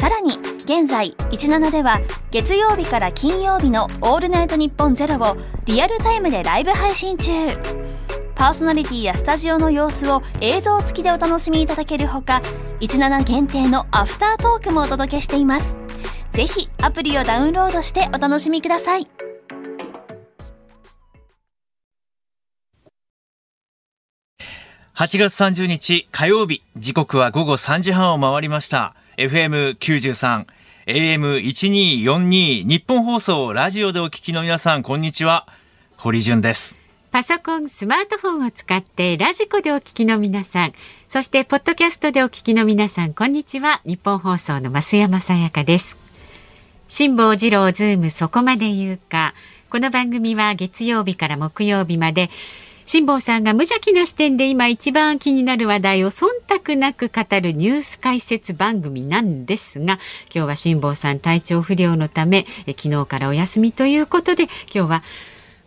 さらに現在17では月曜日から金曜日の「オールナイトニッポンゼロをリアルタイムでライブ配信中。パーソナリティやスタジオの様子を映像付きでお楽しみいただけるほか17限定のアフタートークもお届けしています。ぜひアプリをダウンロードしてお楽しみください。8月30日火曜日、時刻は午後3時半を回りました。FM93、AM1242、ニッポン放送、ラジオでお聞きの皆さん、こんにちは。堀潤です。パソコン、スマートフォンを使ってラジコでお聞きの皆さん、そしてポッドキャストでお聞きの皆さん、こんにちは。ニッポン放送の増山さやかです。辛坊治郎ズームそこまで言うか。この番組は月曜日から木曜日まで、辛坊さんが無邪気な視点で今一番気になる話題を忖度なく語るニュース解説番組なんですが今日は辛坊さん体調不良のためえ昨日からお休みということで今日は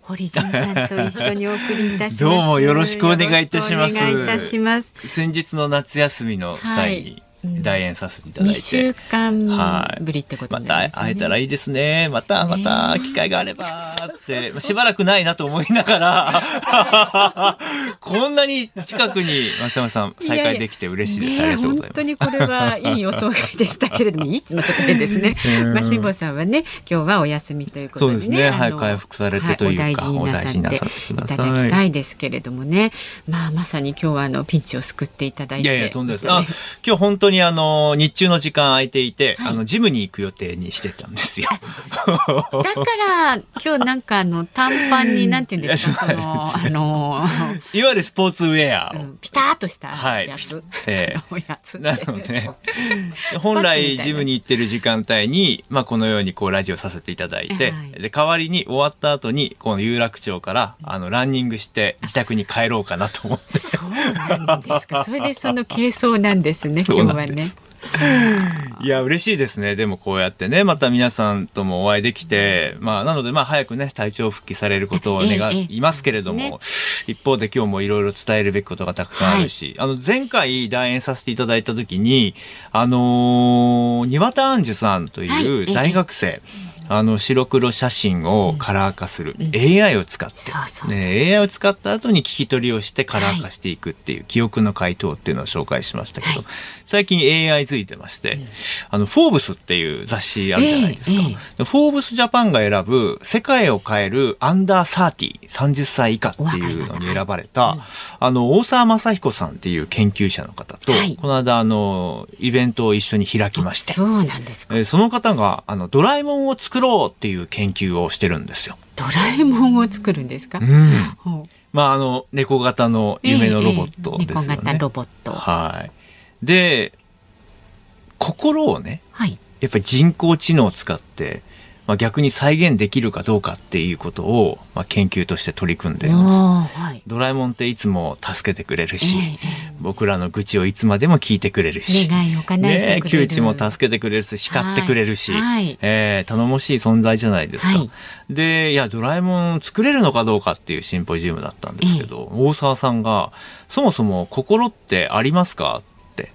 堀潤さんと一緒にお送りいたします。どうもよろしくお願いいたしますよろくお願いいたします。先日の夏休みの際にはい代演させていただい二て。週間はいぶりってことまになりますよね。た会えたらいいですね。また、また、機会があれば、って、まあしばらくないなと思いながら、こんなに近くに、松山さん、再会できて嬉しいです。ありがとうございます。本当にこれはいい予想外でしたけれども、いいちょっと変ですねうん。まあ、辛坊さんはね、今日はお休みということでね。そうですねはい回復されてというかはいお大事になさっっててくだいさいただきたいですけれどもね。まあ、まさに今日はあのピンチを救っていただいて。いやいや、とんでもないです。あ、今日本当にあの、日中の時間空いていて、はいあの、ジムに行く予定にしてたんですよ。だから今日なんかあの短パンになんて言うんですか、そのあの、いわゆるスポーツウェアを。うんピタッとしたはいやつ。えおやつ。なので、本来ジムに行ってる時間帯に、まあこのようにこうラジオさせていただいて、はいで、代わりに終わった後に、この有楽町から、あの、ランニングして自宅に帰ろうかなと思って。そうなんですか。それでその軽装なんですね。今日はんです。いや、嬉しいですね。でもこうやってね、また皆さんともお会いできて、まあ、なので、まあ、早くね、体調復帰されることを願ええいますけれども、そう一方で今日もいろいろ伝えるべきことがたくさんあるし、あの、前回代演させていただいた時に、あのー、庭田杏樹さんとはいいうええ。大学生、あの、白黒写真をカラー化する、AI を使って、そうそうそう。ね、AI を使った後に聞き取りをしてカラー化していくっていう、記憶の回答っていうのを紹介しましたけど、はい。最近 AI づいてまして、あの、フォーブスっていう雑誌あるじゃないですか。えええでフォーブスジャパンが選ぶ世界を変えるアンダー30、30歳以下っていうのに選ばれた、あの、大沢正彦さんっていう研究者の方と、はい。この間、あの、イベントを一緒に開きまして、そうなんですか。えーその方が、あの、ドラえもんを作ろうっていう研究をしてるんですよ。ドラえもんを作るんですか？うん。まあ、あの、猫型の夢のロボットですよね。ええ猫型ロボット。はい。で、心をね、はい。やっぱり人工知能を使って、まあ、逆に再現できるかどうかっていうことを、まあ、研究として取り組んでいます。はい。ドラえもんっていつも助けてくれるし、えええ僕らの愚痴をいつまでも聞いてくれるし、ねえ窮地も助けてくれるし、叱ってくれるし、はい。はいえー頼もしい存在じゃないですか。はい。で、いや、ドラえもん作れるのかどうかっていうシンポジウムだったんですけど、大沢さんが、そもそも心ってありますか？って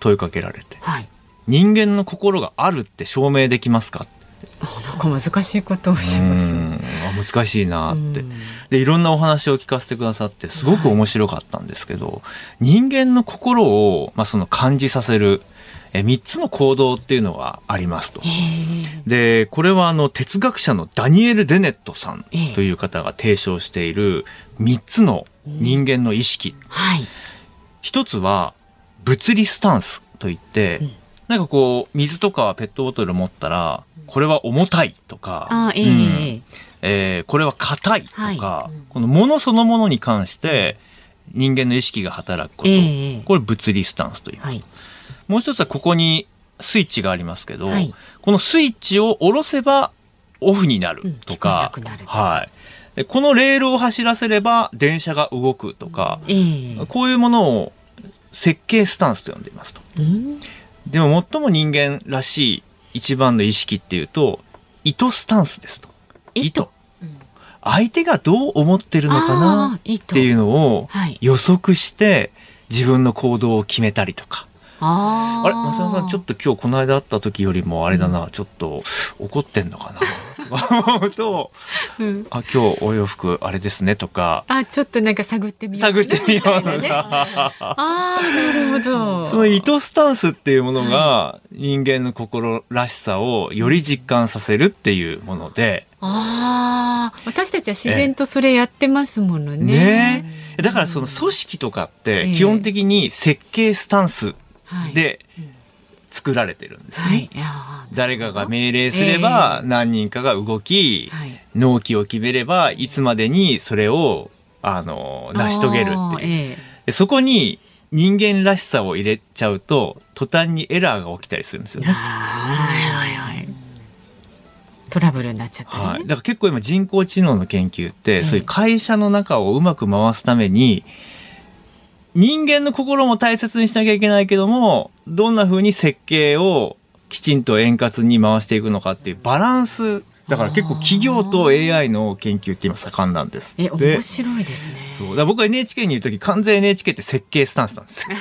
問いかけられて、はい。人間の心があるって証明できますか？なんか難しいことをおっしゃいます。難しいなってうん。で、いろんなお話を聞かせてくださって、すごく面白かったんですけど、人間の心を、まあ、その感じさせる、え、三つの行動っていうのがありますと。ええで、これはあの、哲学者のダニエル・デネットさんええという方が提唱している三つの人間の意識。はい。一つは、物理スタンスといって、うんなんかこう、水とかペットボトル持ったら、これは重たいとか、あーええうん。えええー。これは硬いとか、はい。うんこのものそのものに関して人間の意識が働くこと、ええこれ物理スタンスと言います。はい。もう一つはここにスイッチがありますけど、はい。このスイッチを下ろせばオフになるとか、うんはい。でこのレールを走らせれば電車が動くとか、ええこういうものを設計スタンスと呼んでいますと。うんでも最も人間らしい一番の意識っていうと、意図スタンスですと。意図。うん相手がどう思ってるのかあなっていうのをはい予測して自分の行動を決めたりとか。あれ、松山さん、ちょっと今日この間会った時よりもあれだな、ちょっと怒ってんのかな。とか思うと、うん。あ、今日お洋服あれですねとか、あちょっとなんか探ってみよう。探ってみようのみたいなねが、ああなるほど。その意図スタンスっていうものが人間の心らしさをより実感させるっていうもので、ああ私たちは自然とそれやってますものね。ね。だからその組織とかって基本的に設計スタンスはいで作られてるんですね。はい。誰かが命令すればええ何人かが動き、はい。納期を決めればいつまでにそれをあの成し遂げるっていう。えでそこに人間らしさを入れちゃうと途端にエラーが起きたりするんですよね。えはいはいはい。トラブルになっちゃったりね、はい、だから結構今人工知能の研究って、え。そういう会社の中をうまく回すために人間の心も大切にしなきゃいけないけどもどんな風に設計をきちんと円滑に回していくのかっていうバランスだから結構企業と AI の研究って今盛んなんです。えで面白いですねそうだ僕は NHK にいる時完全 NHK って設計スタンスなんです よ。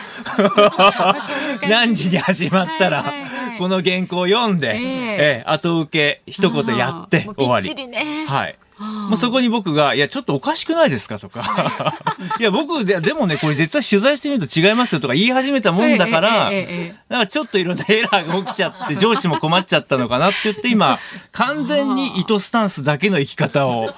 何時に始まったら、この原稿を読んで、ええええ後受け一言やって終わり。きっちりねはい。あーもうそこに僕が、いや、ちょっとおかしくないですかとか、い。や、僕で、でもね、これ絶対取材してみると違いますよとか言い始めたもんだから、なんかちょっといろんなエラーが起きちゃって、上司も困っちゃったのかなって言って、今、完全に糸スタンスだけの生き方を、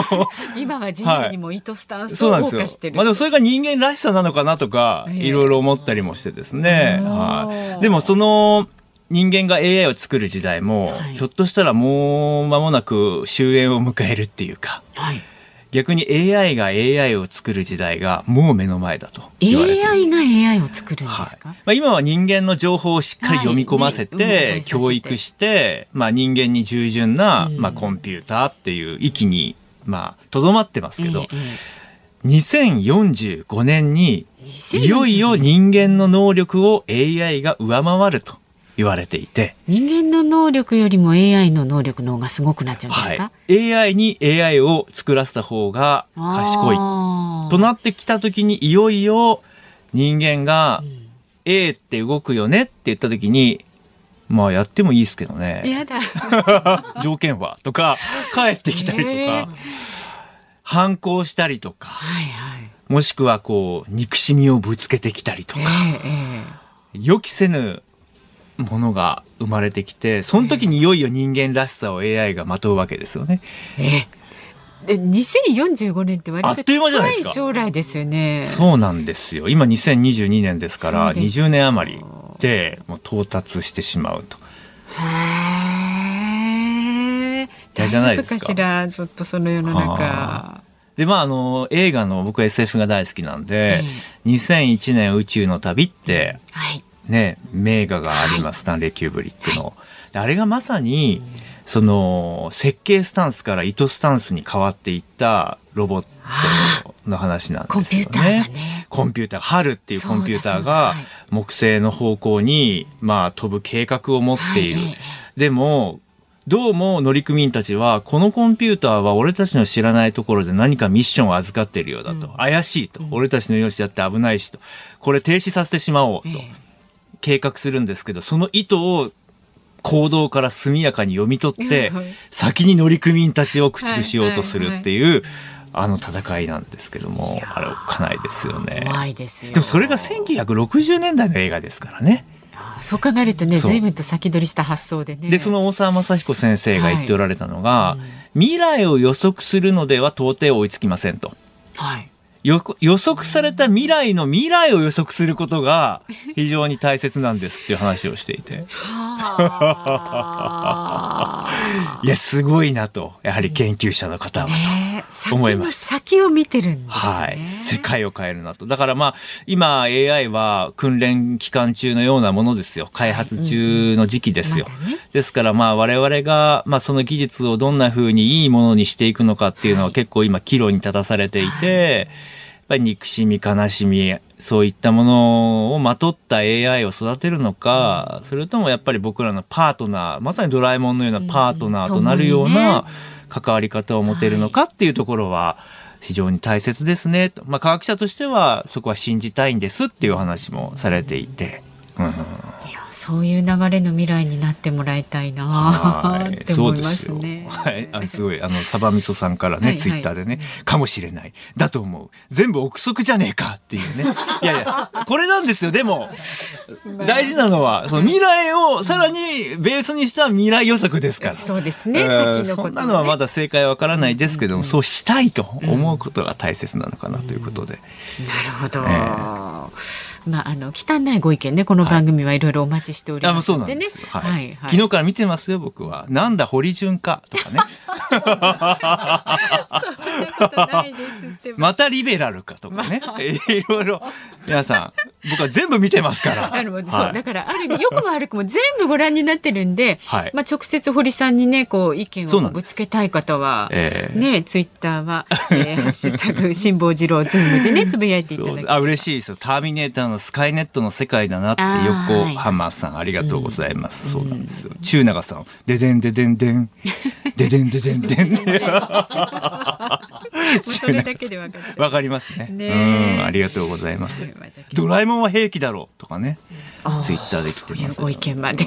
今は自由にも糸スタンスをそうなんですよ。謳歌して。る、まあでもそれが人間らしさなのかなとか、ええ。いろいろ思ったりもしてですね。はい。でもその、人間が AI を作る時代も、はい。ひょっとしたらもう間もなく終焉を迎えるっていうか、はい、逆に AI が AI を作る時代がもう目の前だと言われてる。AI が AI を作るんですはい。か、まあ、今は人間の情報をしっかり読み込ませて、はいねうん教育して、まあ、人間に従順な、うん。まあ、コンピューターっていう域にまあとどまってますけど、ええ2045年にええいよいよ人間の能力を AI が上回ると言われていて、人間の能力よりも AI の能力の方がすごくなっちゃうんですか、はい、AI に AI を作らせた方が賢い。となってきた時にいよいよ人間がうん。A って動くよねって言った時にまあやってもいいですけどね。やだ。条件はとか 帰ってきたりとか、ええ。反抗したりとかはいはい。もしくはこう憎しみをぶつけてきたりとえか、ええ。予期せぬものが生まれてきてその時にいよいよ人間らしさを AI がまとうわけですよね。ええ。で2045年って割と近か。い将来ですよね。そうなんですよ。今2022年ですからそうですよ。20年余りでもう到達してしまうと。へえ。大丈夫かしら？ちょっとその世の中。でまああの映画の僕は SF が大好きなんで、2001年宇宙の旅ってはいね名画があります、スタンレー・キューブリックの。であれがまさに、その設計スタンスから糸スタンスに変わっていったロボットの話なんですよピューターがね。ねコンピューター、春っていうコンピューターが木星の方向に、まあ、飛ぶ計画を持っている。はいえでも、どうも乗組員たちは、このコンピューターは俺たちの知らないところで何かミッションを預かっているようだと。うん怪しいとうん。俺たちの命だって危ないしと。これ停止させてしまおうと。ええ計画するんですけど、その意図を行動から速やかに読み取って はい、先に乗組員たちを駆逐しようとするっていう、あの戦いなんですけども、あれおっかないですよね。怖いですよ。でもそれが1960年代の映画ですからね。あそう考えるとね随分と先取りした発想でね。で、その大沢雅彦先生が言っておられたのが、はい。未来を予測するのでは到底追いつきませんと。はい。予予測された未来の未来を予測することが非常に大切なんですっていう話をしていて。いや、すごいなと、やはり研究者の方はと。思います。先を見てるんです、ね、はい。世界を変えるなと。だからまあ、今 AI は訓練期間中のようなものですよ。開発中の時期ですよ。うんまね、ですからまあ、我々が、まあ、その技術をどんな風にいいものにしていくのかっていうのは結構今、岐路に立たされていて、はいぱり憎しみ、悲しみ、そういったものをまとった AI を育てるのか、それともやっぱり僕らのパートナー、まさにドラえもんのようなパートナーとなるような関わり方を持てるのかっていうところは、非常に大切ですねと。まあ、科学者としてはそこは信じたいんですっていうお話もされていて。うんそういう流れの未来になってもらいたいなって思いますね。はい、あすごいあのサバミソさんからね、はいはい、ツイッターでね、かもしれないだと思う全部憶測じゃねえかっていうね。いやいやこれなんですよ。でも大事なのはその未来をさらにベースにした未来予測ですから。そうですね。先のこと、ね、そんなのはまだ正解はわからないですけども、うんうん、そうしたいと思うことが大切なのかなということで。うん、なるほど。えーまあ、あの汚いご意見ねこの番組はいろいろお待ちしておりますのでね、はい、はいはい、昨日から見てますよ僕は。なんだ堀潤かとかね。またリベラルかとかね、いろいろ。皆さん僕は全部見てますから。あの、そうだからある意味よくも悪くも全部ご覧になってるんで、はい、まあ直接堀さんにねこう意見をぶつけたい方は、えー、ねツイッターは、えー、ハッシュタグ辛坊治郎ズームでねつぶやいていただきあ嬉しいですよ。ターミネーターのスカイネットの世界だなって横浜さんありがとうございます。そうなんですよ。中永さんででんででんでんででんででんでん。それだけでわかわかりますね。ねうんありがとうございます。ドラえもんは兵器だろうとかね。ツイッターで来てます。ご意見まで。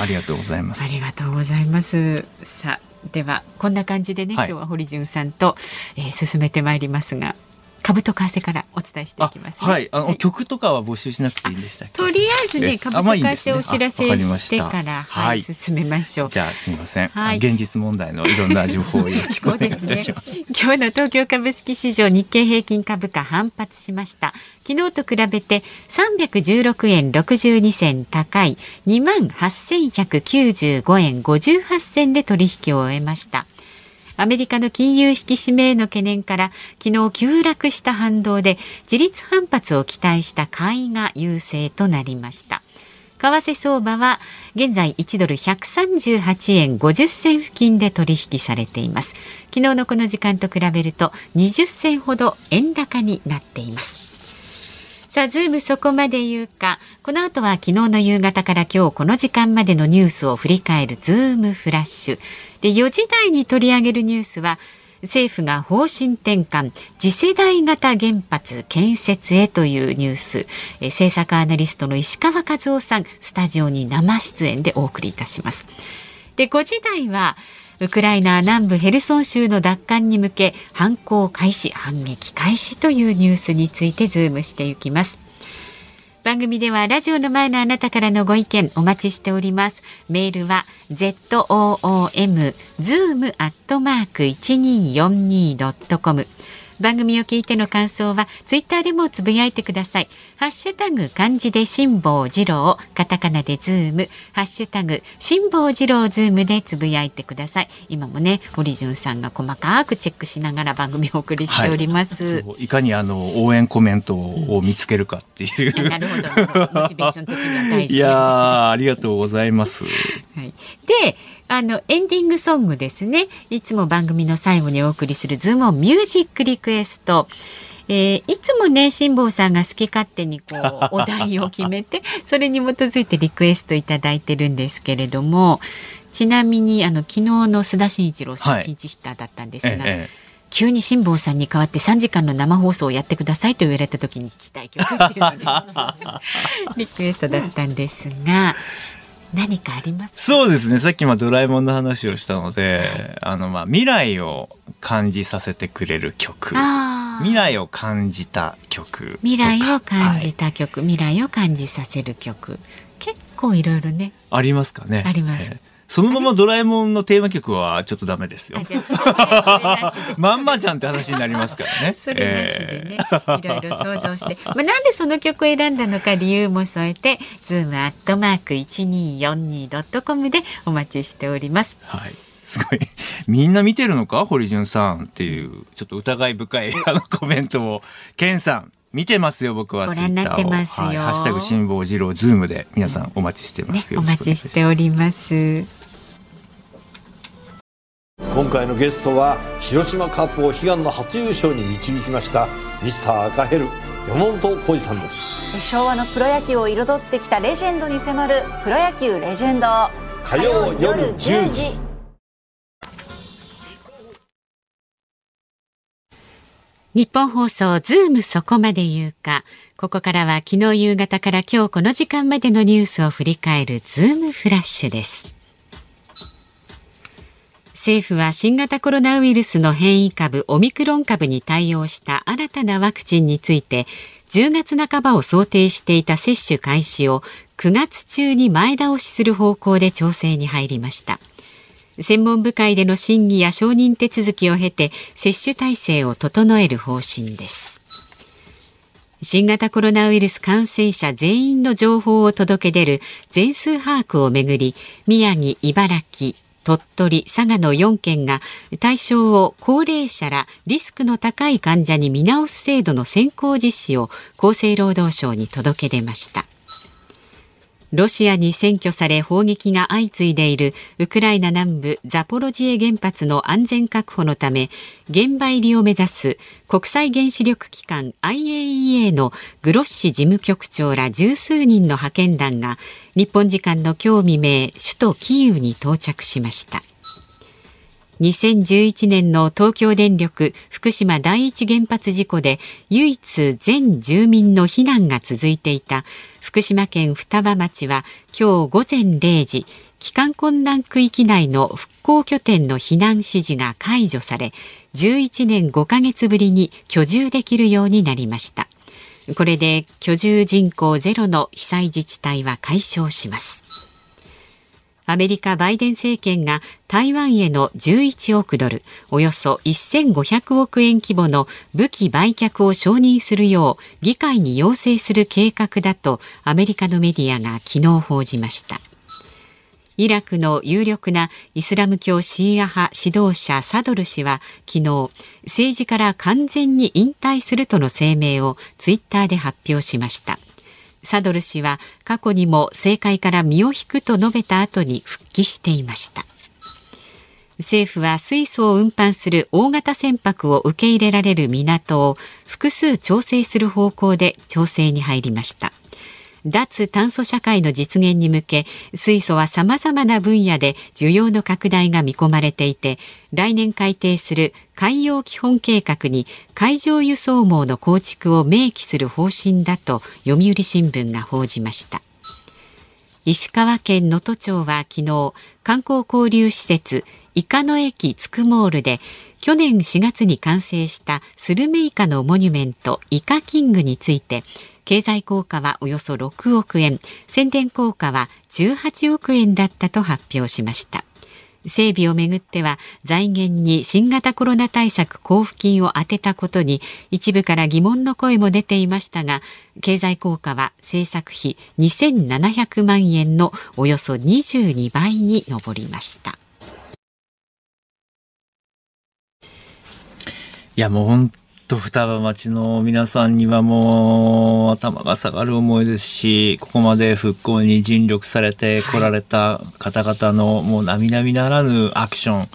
ありがとうございます。ありがとうございます。さあではこんな感じでね、今日は堀潤さんと、えー、進めてまいりますが。株と為替からお伝えしていきます、ね、はい、あの、はい、曲とかは募集しなくていいんでしたとりあえずね、株と為替をお知らせしてから、はい、進めましょう。じゃあ、すみません、はい。現実問題のいろんな情報をよろしくお願いします。すね、今日の東京株式市場日経平均株価反発しました。昨日と比べて316円62銭高い2万8195円58銭で取引を終えました。アメリカの金融引き締めへの懸念から昨日急落した反動で自立反発を期待した買いが優勢となりました。為替相場は現在1ドル138円50銭付近で取引されています。昨日のこの時間と比べると20銭ほど円高になっています。さあ、ズームそこまで言うか。この後は昨日の夕方から今日この時間までのニュースを振り返るズームフラッシュ。で4時台に取り上げるニュースは政府が方針転換次世代型原発建設へというニュースえ政策アナリストの石川和男さんスタジオに生出演でお送りいたしますで5時台はウクライナ南部ヘルソン州の奪還に向け反攻開始反撃開始というニュースについてズームしていきます番組ではラジオの前のあなたからのご意見お待ちしております。メールは zoom zoom アットマーク一二四二ドットコム。番組を聞いての感想はツイッターでもつぶやいてください。ハッシュタグ漢字で辛坊治郎、カタカナでズーム、ハッシュタグ辛坊治郎ズームでつぶやいてください。今もね、堀潤さんが細かくチェックしながら番組をお送りしております。はい、いかにあの応援コメントを見つけるかっていう。うん、なるほど。モチベーション的には大事。いやありがとうございます。はい。で、あのエンディングソングですね。いつも番組の最後にお送りするズームミュージックリクエストえー、いつもね辛坊さんが好き勝手にこう お題を決めてそれに基づいてリクエストいただいてるんですけれどもちなみにあの昨日の須田慎一郎さん、はい、ピンチヒッターだったんですが、ええ、急に辛坊さんに代わって3時間の生放送をやってくださいと言われた時に聞きたい曲っていうので リクエストだったんですが何かあります？そうですね。さっきまドラえもんの話をしたので、はい、あのまあ未来を感じさせてくれる曲。未来を感じた曲未来を感じた曲、はい、未来を感じさせる曲。結構いろいろね。ありますかね。あります、そのままドラえもんのテーマ曲はちょっとダメですよ。まんまじゃんって話になりますからね。それなしでね、えー、いろいろ想像して、まあ、なんでその曲を選んだのか理由も添えて、ズームアットマーク一二四二ドットコムでお待ちしております。はい。すごい。みんな見てるのか？堀潤さんっていう、ちょっと疑い深いあのコメントを。ケンさん、見てますよ僕はご覧になってますよ、はい、ハッシュタグ辛坊治郎ズームで皆さんお待ちしてます、ね、お待ちしております今回のゲストは広島カープを悲願の初優勝に導きましたミスター赤ヘル山本浩二さんです昭和のプロ野球を彩ってきたレジェンドに迫るプロ野球レジェンド火曜夜10時ニッポン放送ズームそこまで言うか。ここからは昨日夕方から今日この時間までのニュースを振り返るズームフラッシュです。政府は新型コロナウイルスの変異株オミクロン株に対応した新たなワクチンについて10月半ばを想定していた接種開始を9月中に前倒しする方向で調整に入りました。専門部会での審議や承認手続きを経て接種体制を整える方針です新型コロナウイルス感染者全員の情報を届け出る全数把握をめぐり宮城、茨城、鳥取、佐賀の4県が対象を高齢者らリスクの高い患者に見直す制度の先行実施を厚生労働省に届け出ました。ロシアに占拠され砲撃が相次いでいるウクライナ南部ザポロジエ原発の安全確保のため現場入りを目指す国際原子力機関 IAEA のグロッシ事務局長ら十数人の派遣団が日本時間の今日未明首都キーウに到着しました。2011年の東京電力福島第一原発事故で唯一全住民の避難が続いていた福島県双葉町は今日午前0時帰還困難区域内の復興拠点の避難指示が解除され11年5ヶ月ぶりに居住できるようになりましたこれで居住人口ゼロの被災自治体は解消します。アメリカバイデン政権が台湾への11億ドルおよそ1500億円規模の武器売却を承認するよう議会に要請する計画だとアメリカのメディアが昨日報じました。イラクの有力なイスラム教シーア派指導者サドル氏は昨日政治から完全に引退するとの声明をツイッターで発表しました。サドル氏は過去にも政界から身を引くと述べた後に復帰していました。政府は水素を運搬する大型船舶を受け入れられる港を複数調整する方向で調整に入りました。脱炭素社会の実現に向け水素は様々な分野で需要の拡大が見込まれていて来年改定する海洋基本計画に海上輸送網の構築を明記する方針だと読売新聞が報じました。石川県能登町は昨日観光交流施設イカの駅つくモールで去年4月に完成したスルメイカのモニュメントイカキングについて経済効果はおよそ6億円。宣伝効果は18億円だったと発表しました。整備をめぐっては財源に新型コロナ対策交付金を充てたことに一部から疑問の声も出ていましたが経済効果は政策費2700万円のおよそ22倍に上りました。いやもう本と双葉町の皆さんにはもう頭が下がる思いですし、ここまで復興に尽力されて来られた方々のもう並々ならぬアクション、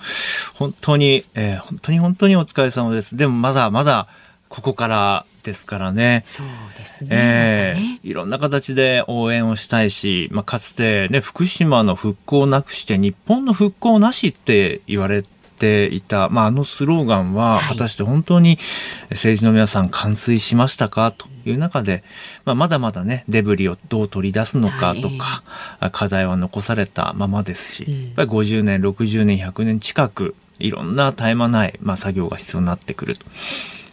本当に、えー、本当に本当にお疲れ様です。でもまだまだここからですからね。そうですね。えー、ねいろんな形で応援をしたいし、まあ、かつてね、福島の復興なくして日本の復興なしって言われていた、まあ、あのスローガンは果たして本当に政治の皆さん完遂しましたか？という中で、まあ、まだまだねデブリをどう取り出すのかとか、はい、課題は残されたままですし、やっぱり50年60年100年近くいろんな絶え間ない、まあ、作業が必要になってくると。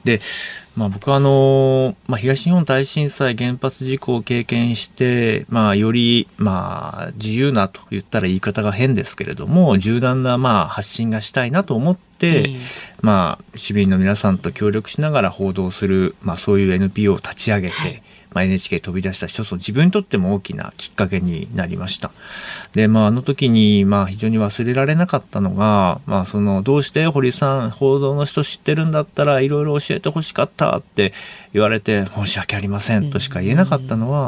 で、まあ、僕はあの、まあ、東日本大震災原発事故を経験して、まあ、より、まあ、自由なと言ったら言い方が変ですけれども柔軟なまあ発信がしたいなと思って、ええまあ、市民の皆さんと協力しながら報道する、まあ、そういう NPO を立ち上げて、はいまあ、NHK 飛び出した一つの自分にとっても大きなきっかけになりました。で、まあ、あの時に、まあ、非常に忘れられなかったのが、まあ、その、どうして堀さん、報道の人知ってるんだったらいろいろ教えてほしかったって言われて、申し訳ありませんとしか言えなかったのは、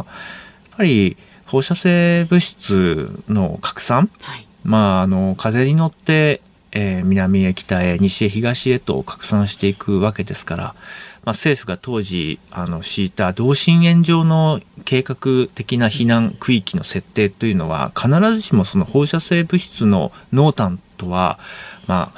やっぱり放射性物質の拡散？はい。まあ、あの、風に乗って、えー南へ北へ西へ東へと拡散していくわけですから、まあ、政府が当時あの敷いた同心円状の計画的な避難区域の設定というのは必ずしもその放射性物質の濃淡とは、まあ、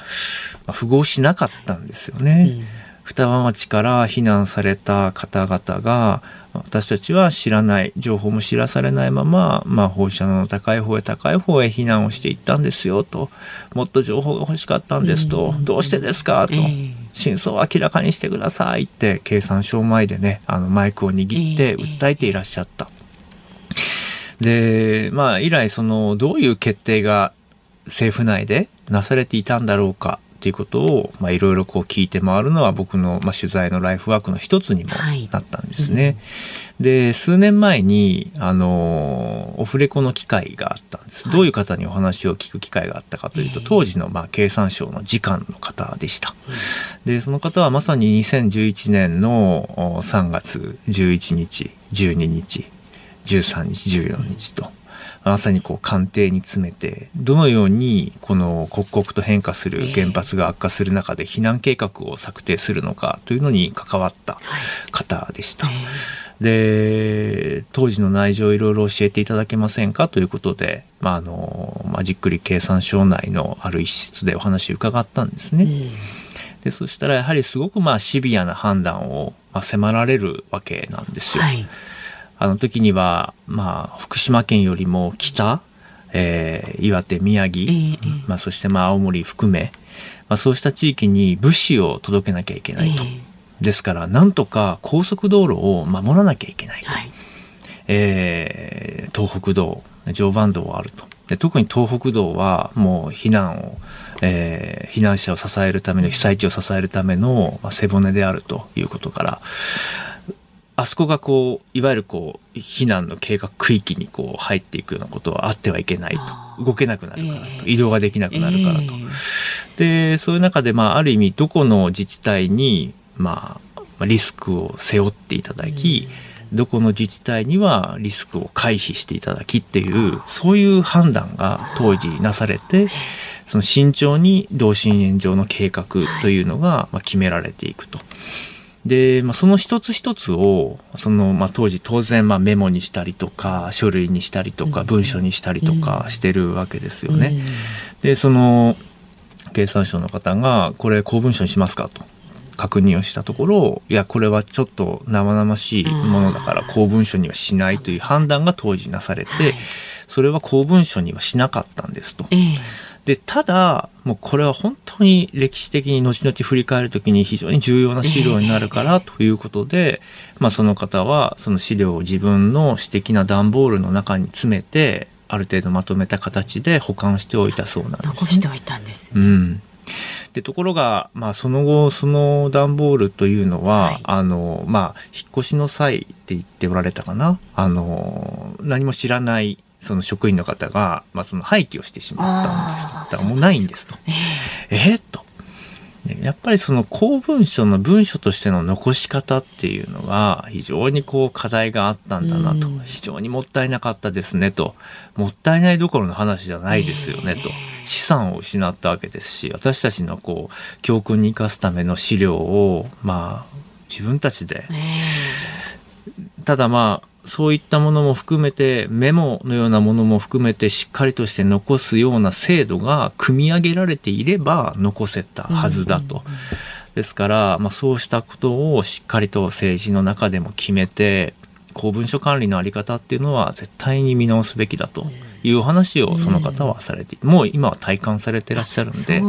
まあ符合しなかったんですよね。双葉町から避難された方々が私たちは知らない情報も知らされないまま、まあ、放射能の高い方へ高い方へ避難をしていったんですよと。もっと情報が欲しかったんですと、どうしてですか？と、ええ。真相を明らかにしてくださいって経産省前でねあのマイクを握ってええ。訴えていらっしゃった。でまあ以来そのどういう決定が政府内でなされていたんだろうかっていうことをまあいろいろこう聞いて回るのは僕のまあ取材のライフワークの一つにもはいなったんですね。で数年前にあのオフレコの機会があったんです。はいどういう方にお話を聞く機会があったかというとええ当時のまあ経産省の次官の方でした。でその方はまさに2011年のお3月11日12日13日14日とまさにこう官邸に詰めてどのようにこの刻々と変化する原発が悪化する中で避難計画を策定するのかというのに関わった方でした。で当時の内情をいろいろ教えていただけませんかということで、まああのまあ、じっくり経産省内のある一室でお話を伺ったんですね。でそしたらやはりすごくまあシビアな判断をまあ迫られるわけなんですよ。はい。あの時には、まあ、福島県よりも北、えー岩手宮城、ええまあ、そしてまあ青森含め、まあ、そうした地域に物資を届けなきゃいけないと。ええですからなんとか高速道路を守らなきゃいけないと。はい。えー東北道常磐道はあるとで特に東北道はもう避難を、えー避難者を支えるための被災地を支えるための、まあ、背骨であるということからあそこがこういわゆるこう避難の計画区域にこう入っていくようなことはあってはいけないと。動けなくなるからと、ええ。移動ができなくなるからと。えでそういう中で、まあ、ある意味どこの自治体に、まあ、まあリスクを背負っていただき、どこの自治体にはリスクを回避していただきっていうそういう判断が当時なされてその慎重に同心円状の計画というのがまあ決められていくと。で、まあ、その一つ一つをその、まあ、当時当然まあメモにしたりとか書類にしたりとか文書にしたりとかしてるわけですよね。でその経産省の方が「これ公文書にしますか?」と確認をしたところいやこれはちょっと生々しいものだから公文書にはしないという判断が当時なされて、はいそれは公文書にはしなかったんですと。ええでただもうこれは本当に歴史的に後々振り返る時に非常に重要な資料になるからということで、まあ、その方はその資料を自分の私的な段ボールの中に詰めてある程度まとめた形で保管しておいたそうなんです、ね。残しておいたんです。うん、でところが、まあ、その後その段ボールというのは、はいあのまあ、引っ越しの際って言っておられたかなあの何も知らないその職員の方が、まあ、その廃棄をしてしまったんですと。だからもうないんですと。ええと。でやっぱりその公文書の文書としての残し方っていうのは非常にこう課題があったんだなと、うん。非常にもったいなかったですねと。もったいないどころの話じゃないですよねと。資産を失ったわけですし私たちのこう教訓に生かすための資料をまあ自分たちで。ええただまあそういったものも含めてメモのようなものも含めてしっかりとして残すような制度が組み上げられていれば残せたはずだと。ですから、まあ、そうしたことをしっかりと政治の中でも決めて公文書管理のあり方っていうのは絶対に見直すべきだというお話をその方はされて、もう今は体感されてらっしゃるんで、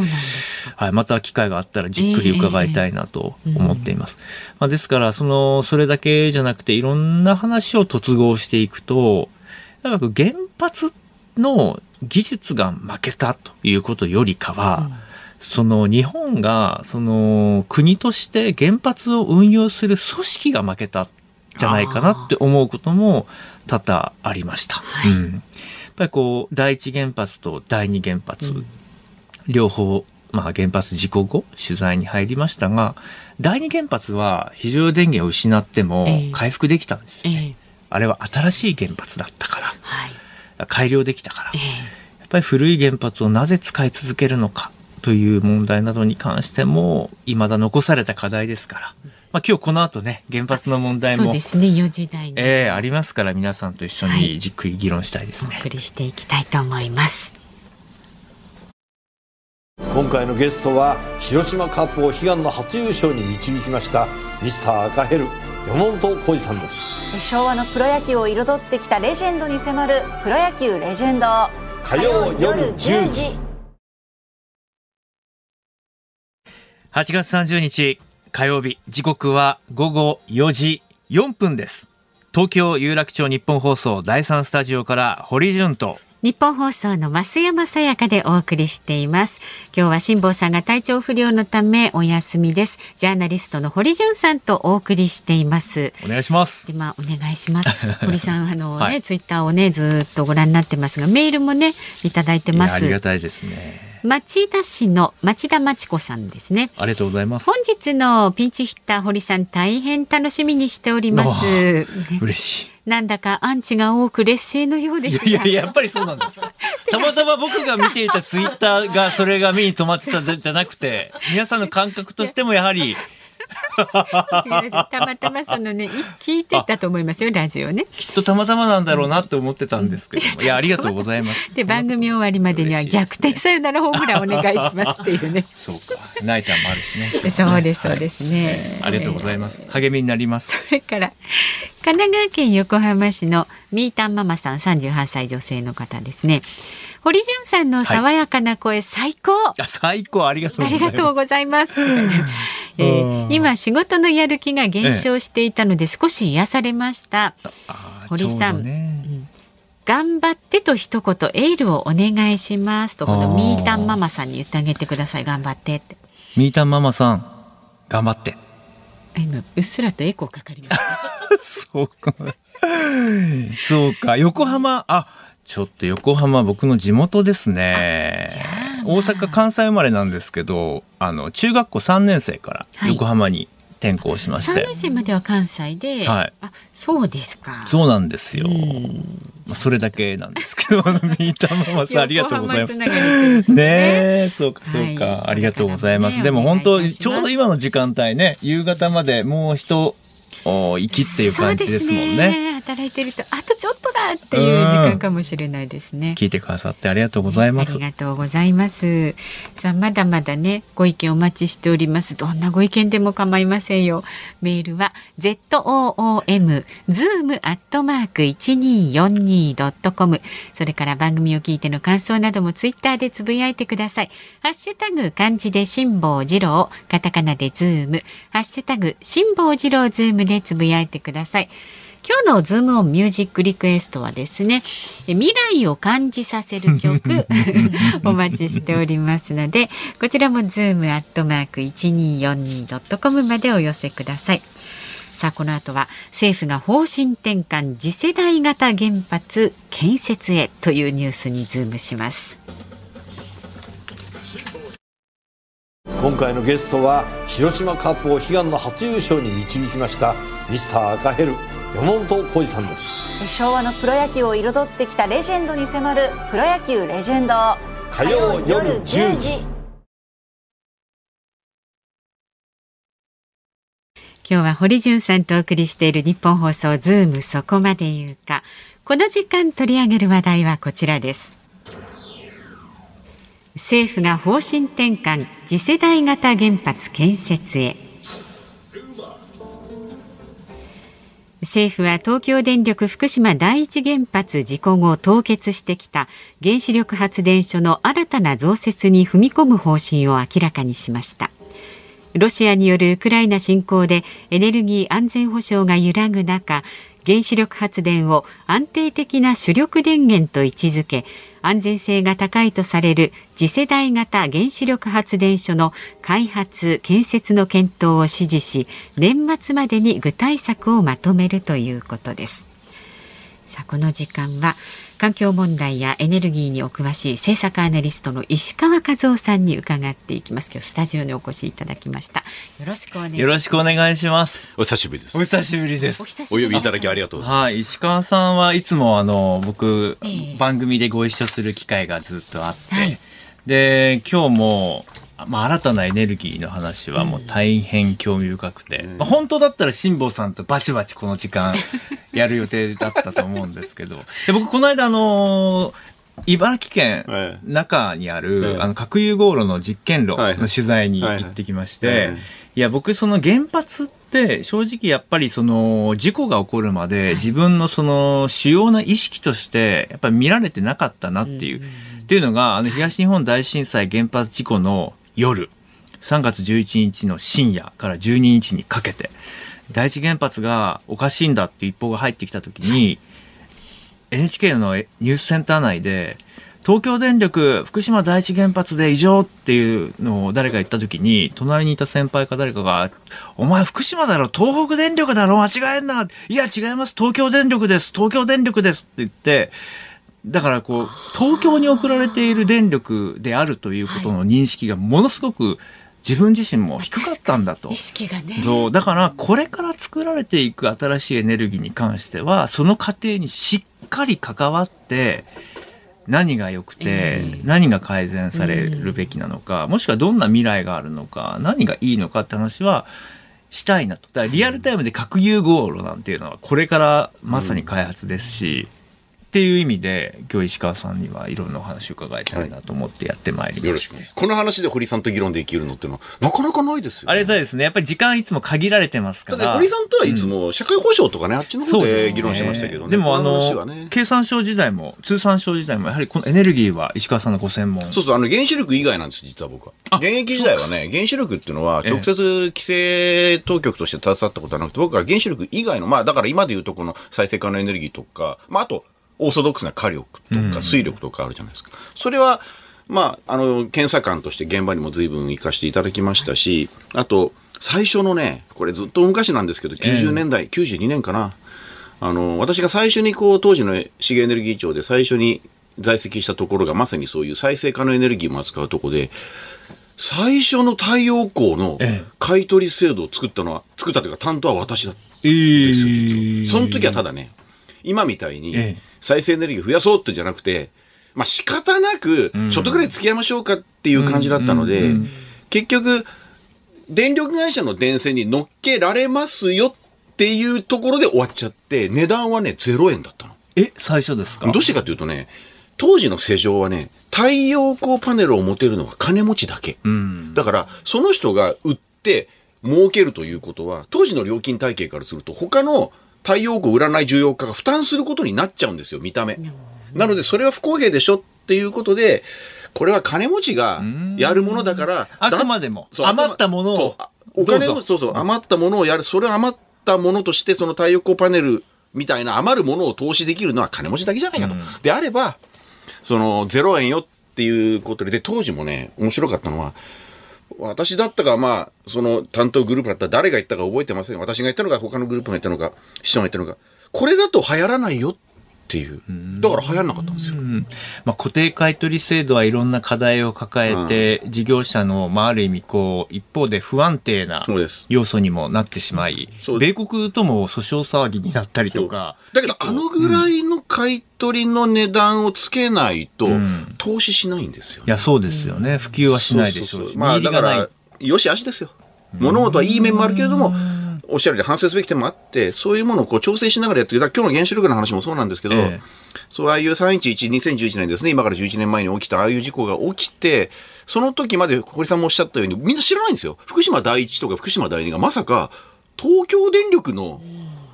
はい、また機会があったらじっくり伺いたいなと思っています。まあ、ですから、その、それだけじゃなくて、いろんな話を突合していくと、原発の技術が負けたということよりかは、うん。その日本がその国として原発を運用する組織が負けたじゃないかなって思うことも多々ありました。はい、うん、ぱりこう第一原発と第二原発、うん、両方まあ原発事故後取材に入りましたが第二原発は非常電源を失っても回復できたんですよね。えー、あれは新しい原発だったから、はい、改良できたから、えー、やっぱり古い原発をなぜ使い続けるのかという問題などに関しても、未だ残された課題ですから。まあ、今日この後ね、原発の問題も。そうですね、4時台に。ええー、ありますから、皆さんと一緒にじっくり議論したいですね。はい、お送りしていきたいと思います。今回のゲストは、広島カップを悲願の初優勝に導きました、ミスター赤ヘル、山本浩二さんです。昭和のプロ野球を彩ってきたレジェンドに迫る、プロ野球レジェンド。火曜夜10時。8月30日火曜日時刻は午後4時4分です。東京有楽町日本放送第3スタジオから堀潤と日本放送の増山さやかでお送りしています。今日は辛坊さんが体調不良のためお休みです。ジャーナリストの堀潤さんとお送りしています。お願いします。でまあお願いします。堀さんあのね、はい、ツイッターをねずっとご覧になってますがメールもねいただいてます。ありがたいですね町田市の町田真知子さんですね。ありがとうございます。本日のピンチヒッター堀さん大変楽しみにしております。ね、嬉しい。なんだかアンチが多く劣勢のようですいやいや、やっぱりそうなんですか。たまたま僕が見ていたツイッターがそれが目に留まってたじゃなくて、皆さんの感覚としてもやはりたまたまそのね聞いてたと思いますよラジオね。きっとたまたまなんだろうなって思ってたんですけど、うん、いやありがとうございます。で番組終わりまでには逆転サヨナラホームランお願いしますっていうね。そうかナイターもあるしね。そうですそうですね、はい。ありがとうございます。励みになります。それから神奈川県横浜市のミータンママさん38歳女性の方ですね。堀潤さんの爽やかな声、はい、最高最高。ありがとうありがとうございますえー、今仕事のやる気が減少していたので少し癒されました、ええ、堀さん、ね。うん、頑張ってと一言エールをお願いしますとこのミー。タンママさんに言ってあげてください。頑張ってって。ミータンママさん頑張って。今うっすらとエコーかかります そうか。そうか。横浜あちょっと横浜僕の地元ですね。大阪関西生まれなんですけど、あの中学校3年生から横浜に転校しまして、はい、3年生までは関西で、はい、あそうですか。そうなんですよ。まあそれだけなんですけど、あのミーターママさんありがとうございます。ねねそうかそうか、はい、ありがとうございます。ね、でも本当ちょうど今の時間帯ね、夕方までもう人おきっていう感じですもんね。働いてるとあとちょっとだっていう時間かもしれないですね。聞いてくださってありがとうございます。ありがとうございます。さあまだまだねご意見お待ちしております。どんなご意見でも構いませんよ。メールは z o o m zoom アットマーク一二四二ドットコム。それから番組を聞いての感想などもツイッターでつぶやいてください。ハッシュタグ漢字で辛坊治郎、カタカナでズーム、ハッシュタグ辛坊治郎ズームでつぶやいてください。今日のズームオンミュージックリクエストはですね未来を感じさせる曲 お待ちしておりますのでこちらもズームアットマーク 1242.com までお寄せくださいさあこの後は政府が方針転換次世代型原発建設へというニュースにズームします回のゲストは広島カープを悲願の初優勝に導きましたミスター赤ヘル山本浩二さんです。昭和のプロ野球を彩ってきたレジェンドに迫るプロ野球レジェンド。火曜夜10時。今日は堀潤さんとお送りしているニッポン放送ズームそこまで言うか。この時間取り上げる話題はこちらです政府が方針転換次世代型原発建設へ。政府は東京電力福島第一原発事故後凍結してきた原子力発電所の新たな増設に踏み込む方針を明らかにしました。ロシアによるウクライナ侵攻でエネルギー安全保障が揺らぐ中原子力発電を安定的な主力電源と位置づけ安全性が高いとされる次世代型原子力発電所の開発建設の検討を指示し年末までに具体策をまとめるということです。さあこの時間は環境問題やエネルギーにお詳しい政策アナリストの石川和夫さんに伺っていきます今日スタジオにお越しいただきましたよろしくお願いしますよろしくお願いします。お久しぶりですお。久しぶりですお。呼びいただきありがとうございます。はい、石川さんはいつもあの、僕、ええ番組でご一緒する機会がずっとあって、はいで、今日も、まあ、新たなエネルギーの話はもう大変興味深くて、まあ、本当だったら辛坊さんとバチバチこの時間 やる予定だったと思うんですけど、で僕この間あの茨城県ええ。中にある、ええ。あの核融合炉の実験炉はいの取材に行ってきまして、いや、僕その原発って正直やっぱりその事故が起こるまで自分のその主要な意識としてやっぱり見られてなかったなっていう。っていうのが、あの東日本大震災原発事故の夜、3月11日の深夜から12日にかけて、第一原発がおかしいんだって一報が入ってきた時に、NHK のニュースセンター内で、東京電力福島第一原発で異常っていうのを誰か言った時に、隣にいた先輩か誰かが、お前福島だろ東北電力だろ間違えんな。いや違います。東京電力です。東京電力ですって言って、だからこう、東京に送られている電力であるということの認識がものすごく自分自身も低かったんだと。意。識がね。そうだからこれから作られていく新しいエネルギーに関してはその過程にしっかり関わって何が良くて何が改善されるべきなのかもしくはどんな未来があるのか何がいいのかって話はしたいなと。だからリアルタイムで核融合炉なんていうのはこれからまさに開発ですし、っていう意味で今日石川さんにはいろんなお話を伺いたいなと思ってやってまいりました、よろしくね。この話で堀さんと議論できるのってのは、なかなかないですよ、ありがたいですね。やっぱり時間いつも限られてますから。堀さんとはいつも社会保障とかね、あっちの方で議論してましたけどね。でもあこのね。経産省時代も通産省時代もやはりこのエネルギーは石川さんのご専門。そうそう、あの原子力以外なんです、実は僕は。現役時代はね、原子力っていうのは直接規制当局として携わったことはなくて、僕は原子力以外の、まあだから今で言うとこの再生可能エネルギーとか、まああと、オーソドックスな火力とか水力とかあるじゃないですか。それは、まあ、あの、検査官として現場にも随分行かせていただきましたし、あと、最初のね、これずっと昔なんですけど、90年代、92年かな。あの、私が最初にこう、当時の資源エネルギー庁で最初に在籍したところがまさにそういう再生可能エネルギーも扱うところで、最初の太陽光のええ買い取り制度を作ったのは、作ったというか担当は私だった。えですよ、実は。その時はただね、今みたいにええ再生エネルギー増やそうってじゃなくて、まあ仕方なく、ちょっとくらい付き合いましょうかっていう感じだったので、結局、電力会社の電線に乗っけられますよっていうところで終わっちゃって、値段はね、0円だったの。え最初ですか？どうしてかというとね、当時の世情はね、太陽光パネルを持てるのは金持ちだけ。うんだから、その人が売って儲けるということは、当時の料金体系からすると、他の太陽光売らない需要家が負担することになっちゃうんですよ、見た目。なので、それは不公平でしょっていうことで、これは金持ちがやるものだから、あだくまでも。余ったものを。お金をそうそう、余ったものをやる、それを余ったものとして、その太陽光パネルみたいな余るものを投資できるのは金持ちだけじゃないかと。であれば、その0円よっていうことで、で、当時もね、面白かったのは、私だったか、まあ、その担当グループだったら誰が言ったか覚えてません。私が言ったのか、他のグループが言ったのか、市長が言ったのか、これだと流行らないよっていう。だから流行らなかったんですよ。まあ、固定買取制度はいろんな課題を抱えて、事業者の、まあ、ある意味こう一方で不安定な。要素にもなってしまい米国とも訴訟騒ぎになったりとか。だけど、あのぐらいの買い取りの値段をつけないと、ん。投資しないんですよい。やそうですよね。普及はしないでしょうしそそそまあ、だから、よしあしですよ。物事はいい面もあるけれども、おっしゃるように反省すべき点もあって、そういうものをこう調整しながらやっていく。だ今日の原子力の話もそうなんですけど、ええそうああいう311、2011年ですね、今から11年前に起きたああいう事故が起きて、その時まで堀さんもおっしゃったように、みんな知らないんですよ。福島第一とか福島第二がまさか、東京電力の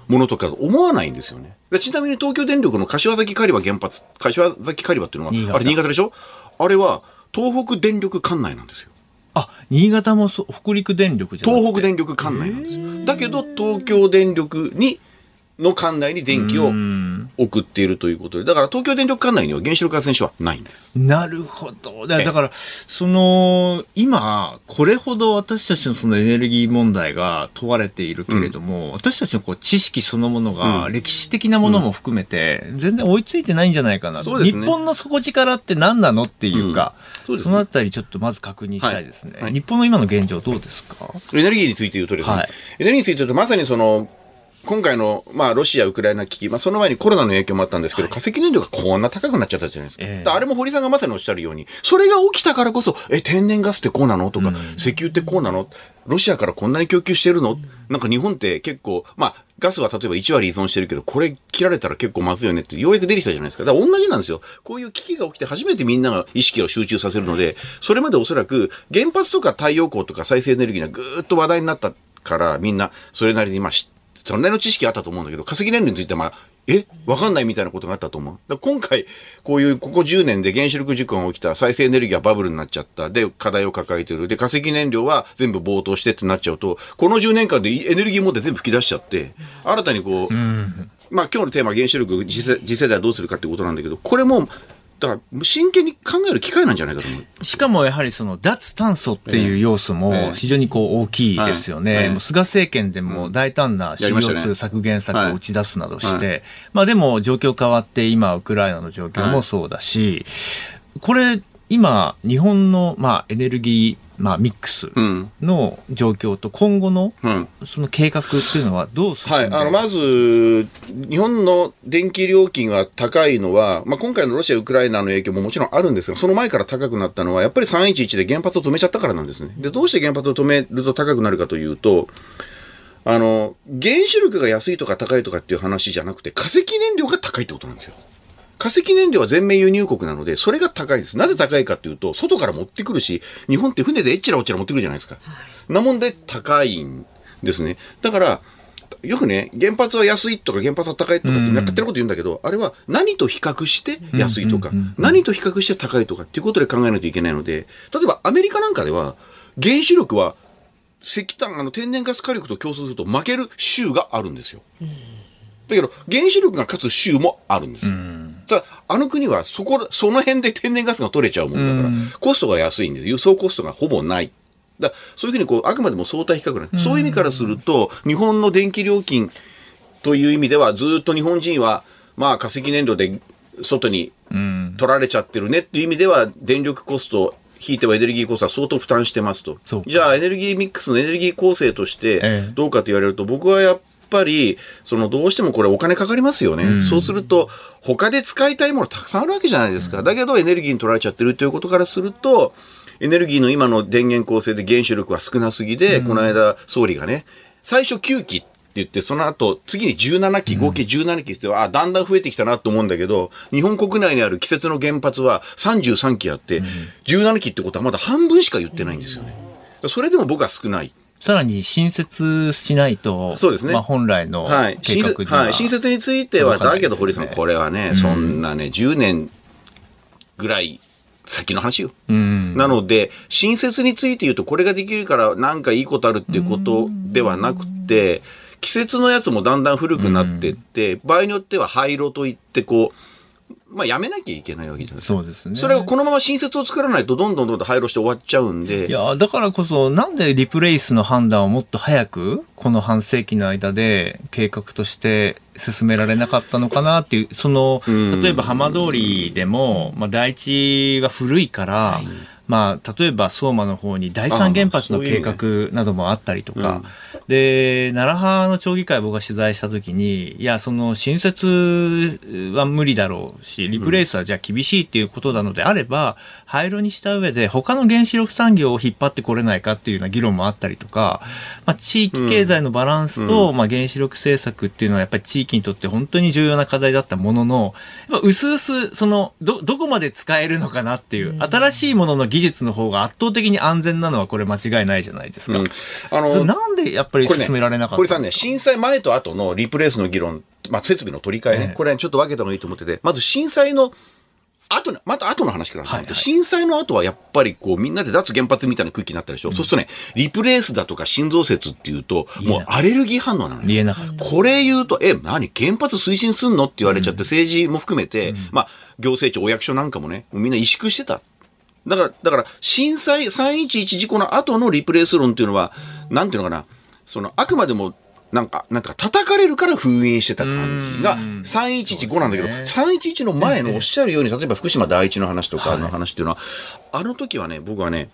ものとか思わないんですよね。でちなみに東京電力の柏崎刈羽原発、柏崎刈羽っていうのは、あれ新潟でしょ？あれは東北電力管内なんですよ。あ、新潟もそ北陸電力じゃなくて東北電力管内なんですよ。だけど東京電力に、の管内に電気をうん。送っているということで、だから東京電力管内には原子力発電所はないんです。なるほど。だだから、その、今、これほど私たちのそのエネルギー問題が問われているけれども、私たちのこう知識そのものが、うん。歴史的なものも含めて、全然追いついてないんじゃないかなと。そうね。日本の底力って何なのっていうか、うん。そうね。のあたりちょっとまず確認したいですね。はい。はい。日本の今の現状どうですか？エネルギーについて言うとですね、はい。エネルギーについて言うとまさにその、今回の、まあ、ロシア、ウクライナ危機、まあ、その前にコロナの影響もあったんですけど、化石燃料がこんな高くなっちゃったじゃないですか。ええ。だからあれも堀さんがまさにおっしゃるように、それが起きたからこそ、え、天然ガスってこうなの？とか、石油ってこうなの？ロシアからこんなに供給してるの、なんか日本って結構、まあ、ガスは例えば1割依存してるけど、これ切られたら結構まずいよねって、ようやく出てきたじゃないですか。だから同じなんですよ。こういう危機が起きて初めてみんなが意識を集中させるので、それまでおそらく原発とか太陽光とか再生エネルギーがぐーっと話題になったから、みんなそれなりにまあ知っそれなりの知識あったと思うんだけど、化石燃料についてはまあ、えわかんないみたいなことがあったと思う。だ今回、こういう、ここ10年で原子力事故が起きた、再生エネルギーはバブルになっちゃった、で、課題を抱えてる、で、化石燃料は全部暴騰してってなっちゃうと、この10年間でエネルギー問題全部吹き出しちゃって、新たにこう、まあ今日のテーマ原子力次世代はどうするかってことなんだけど、これも、だから真剣に考える機会なんじゃないかと思う。しかもやはりその脱炭素っていう要素えもえ非常にこう大きいですよね。えもう菅政権でも大胆なやりましたね。CO2 削減策を打ち出すなどしはい。て、まあでも状況変わって今ウクライナの状況もそうだし、これ今日本のまあエネルギーまあミックスうん。の状況と今後のうん。その計画っていうのはどう進んではい、あのまず、日本の電気料金が高いのは、まあ、今回のロシア、ウクライナの影響ももちろんあるんですが、その前から高くなったのは、やっぱり311で原発を止めちゃったからなんですね。で、どうして原発を止めると高くなるかというと、あの、原子力が安いとか高いとかっていう話じゃなくて、化石燃料が高いってことなんですよ。化石燃料は全面輸入国なので、それが高いです。なぜ高いかっていうと、外から持ってくるし、日本って船でえっちらおっちら持ってくるじゃないですか。なもんで高いんですね。だから、よくね、原発は安いとか原発は高いとかって勝手なこと言うんだけど、あれは何と比較して安いとか、何と比較して高いとかっていうことで考えないといけないので、例えばアメリカなんかでは、原子力は石炭、あの天然ガス火力と競争すると負ける州があるんですよ。だけど、原子力が勝つ州もあるんですよ。ただ、あの国はそこ、その辺で天然ガスが取れちゃうもんだから、コストが安いんです。輸送コストがほぼない。だそういうふうにこう、あくまでも相対比較なんです。そういう意味からすると、日本の電気料金という意味では、ずっと日本人は、まあ化石燃料で外に取られちゃってるねっていう意味では、電力コスト、ひいてはエネルギーコストは相当負担してますと。じゃあエネルギーミックスのエネルギー構成としてええ。どうかと言われると、僕はやっぱり、そのどうしてもこれお金かかりますよね。そうすると、他で使いたいものたくさんあるわけじゃないですか。だけどエネルギーに取られちゃってるということからすると、エネルギーの今の電源構成で原子力は少なすぎで、この間総理がね、最初9機って言って、その後、次に17機、合計17機って言って、あ、だんだん増えてきたなと思うんだけど、日本国内にある季節の原発は33機あって、17機ってことはまだ半分しか言ってないんですよね。それでも僕は少ない。さらに新設しないと、そうですねまあ本来のはい。新設計画には、はい。新設については、だけど堀さん、これはね、そんなね、10年ぐらい先の話よ。うん。なので、新設について言うと、これができるからなんかいいことあるっていうことではなくて、季節のやつもだんだん古くなってって、場合によっては廃炉といって、こう、まあ、やめなきゃいけないわけじゃないですか。そうですね。それがこのまま新設を作らないと、どんどんどんどん廃炉して終わっちゃうんで。いや、だからこそ、なんでリプレイスの判断をもっと早く、この半世紀の間で計画として進められなかったのかなっていう、その、うん例えば浜通りでも、まあ、第一は古いから、まあ、例えば相馬の方に第三原発の計画などもあったりとか、で、奈良派の町議会僕が取材したときに、いや、その新設は無理だろうし、リプレイスはじゃあ厳しいっていうことなのであれば、廃炉にした上で他の原子力産業を引っ張ってこれないかっていうような議論もあったりとか、まあ、地域経済のバランスと、まあ、原子力政策っていうのはやっぱり地域にとって本当に重要な課題だったものの、やっぱ薄々、その、ど、どこまで使えるのかなっていう、新しいものの技技術の方が圧倒的に安全なのはこれ間違いないじゃないですか。うんあの、なんでやっぱりこれね、進められなかった堀さんね、震災前と後のリプレイスの議論、まあ、設備の取り替えね、ええこれ、ね、ちょっと分けた方がいいと思ってて、まず震災の後の、また後の話からはいはい震災の後はやっぱりこう、みんなで脱原発みたいな空気になったでしょ？そうするとね、リプレイスだとか心臓説っていうと、もうアレルギー反応なのね。言えなかった。これ言うと、え、何？原発推進すんの？って言われちゃって、政治も含めて、まあ、行政庁、お役所なんかもね、みんな萎縮してた。だから、だから、震災311事故の後のリプレイス論っていうのは、なんていうのかな、その、あくまでも、なんか、なんか、叩かれるから封印してた感じが、3115なんだけど、311の前のおっしゃるように、例えば福島第一の話とかの話っていうのは、あの時はね、僕はね、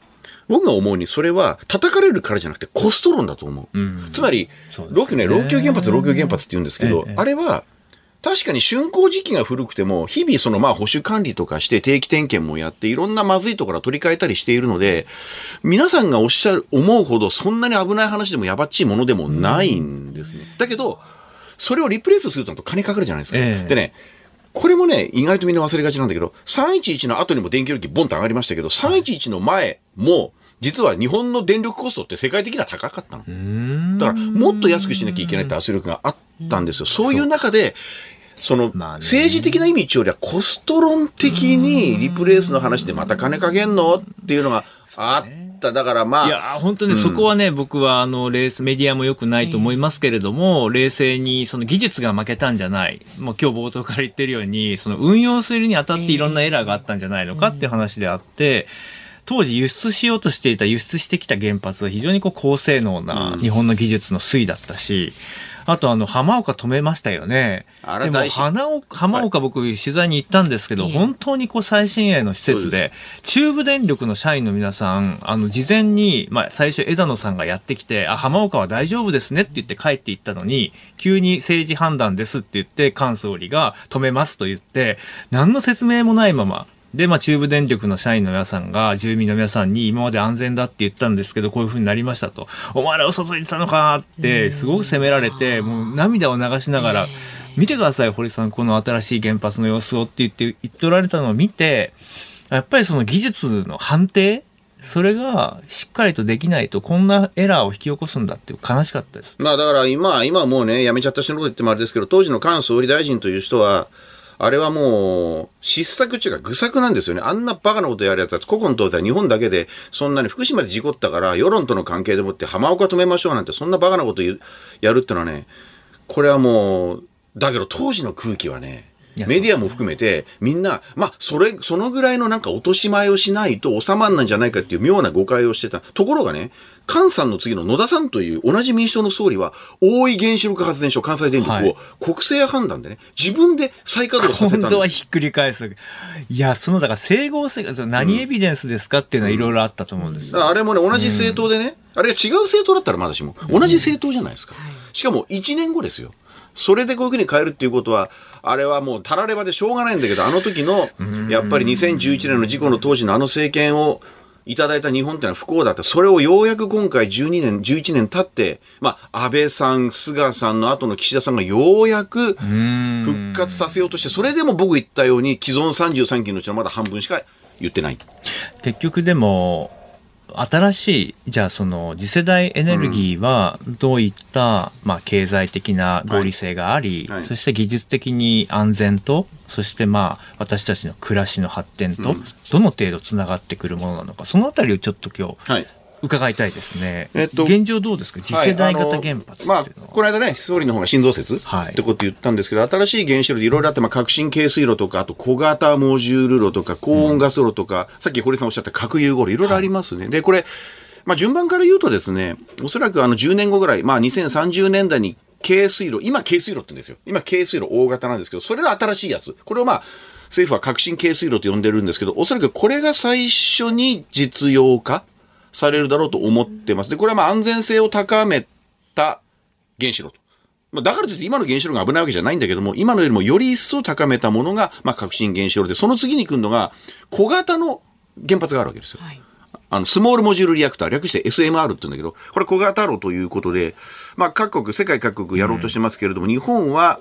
僕が思うに、それは叩かれるからじゃなくてコスト論だと思う。つまり、ね。老朽ね、老朽原発、老朽原発って言うんですけどええ、あれは、確かに竣工時期が古くても、日々そのまあ保守管理とかして定期点検もやって、いろんなまずいところは取り替えたりしているので、皆さんがおっしゃる、思うほどそんなに危ない話でもやばっちいものでもないんですね。だけど、それをリプレイスすると金かかるじゃないですか。ええでね、これもね、意外とみんな忘れがちなんだけど、311の後にも電気料金ボンと上がりましたけど、311の前も、実は日本の電力コストって世界的には高かったの。だから、もっと安くしなきゃいけないって圧力があったんですよ。そういう中で、その、まあね。政治的な意味よりはコスト論的にリプレイスの話でまた金かけんのっていうのがあった。だからまあ、いやー、本当にそこはね、僕はあの、レース、メディアも良くないと思いますけれども、冷静にその技術が負けたんじゃない。もう今日冒頭から言ってるように、その運用するにあたっていろんなエラーがあったんじゃないのかっていう話であって、当時輸出しようとしていた、輸出してきた原発は非常にこう高性能な日本の技術の推だったし、あとあの、浜岡止めましたよね。でもあれ大事花岡浜岡僕取材に行ったんですけど、本当にこう最新鋭の施設で、中部電力の社員の皆さん、あの、事前に、まあ、最初枝野さんがやってきて、あ、浜岡は大丈夫ですねって言って帰っていったのに、急に政治判断ですって言って、菅総理が止めますと言って、何の説明もないまま、で、まあ、中部電力の社員の皆さんが、住民の皆さんに今まで安全だって言ったんですけど、こういう風になりましたと。お前ら嘘ついてたのかって、すごく責められて、もう涙を流しながら、見てください、堀さん、この新しい原発の様子をって言って、言っておられたのを見て、やっぱりその技術の判定それがしっかりとできないと、こんなエラーを引き起こすんだっていう悲しかったです。まあだから今、今はもうね、辞めちゃった人のこと言ってもあれですけど、当時の菅総理大臣という人は、あれはもう、失策っていうか愚策なんですよね。あんなバカなことやるやつは、古今東西日本だけで、そんなに福島で事故ったから、世論との関係でもって浜岡止めましょうなんて、そんなバカなことやるってのはね、これはもう、だけど当時の空気はね、メディアも含めて、みんな、まあ、それ、そのぐらいのなんか落とし前をしないと収まんないんじゃないかっていう妙な誤解をしてた。ところがね、菅さんの次の野田さんという同じ民主党の総理は、大井原子力発電所関西電力はいを国政判断でね、自分で再稼働させたんです。今度はひっくり返す。いや、その、だから整合性が、何エビデンスですかっていうのはいろいろあったと思うんですよ。だからあれもね、同じ政党でね、あれが違う政党だったらまだしも、同じ政党じゃないですか。しかも1年後ですよ。それでこういうふうに変えるっていうことは、あれはもうたらればでしょうがないんだけど、あの時の、やっぱり2011年の事故の当時のあの政権をいただいた日本ってのは不幸だった。それをようやく今回12年、11年経って、まあ、安倍さん、菅さんの後の岸田さんがようやく復活させようとして、それでも僕言ったように既存33期のうちのまだ半分しか言ってない。結局でも、新しい、じゃあその次世代エネルギーはどういった、まあ経済的な合理性があり、はい。はいそして技術的に安全と、そしてまあ私たちの暮らしの発展と、どの程度つながってくるものなのか、そのあたりをちょっと今日はい。伺いたいですね。えっと現状どうですか？次世代型原発は。はいまあ、この間ね、総理の方が心臓説、はいってこと言ったんですけど、新しい原子炉でいろいろあって、まあ、革新軽水炉とか、あと小型モジュール炉とか、高温ガス炉とか、さっき堀さんおっしゃった核融合炉、いろいろありますね。で、これ、まあ、順番から言うとですね、おそらくあの10年後ぐらい、まあ、2030年代に軽水炉、今軽水炉って言うんですよ。今軽水炉大型なんですけど、それが新しいやつ。これをまあ、政府は革新軽水炉と呼んでるんですけど、おそらくこれが最初に実用化されるだろうと思ってます。で、これはまあ安全性を高めた原子炉と。まあ、だからといって今の原子炉が危ないわけじゃないんだけども、今のよりもより一層高めたものが、まあ、革新原子炉で、その次に来るのが、小型の原発があるわけですよ。あの、スモールモジュールリアクター、略して SMR って言うんだけど、これ小型炉ということで、まあ、各国、世界各国やろうとしてますけれども、日本は、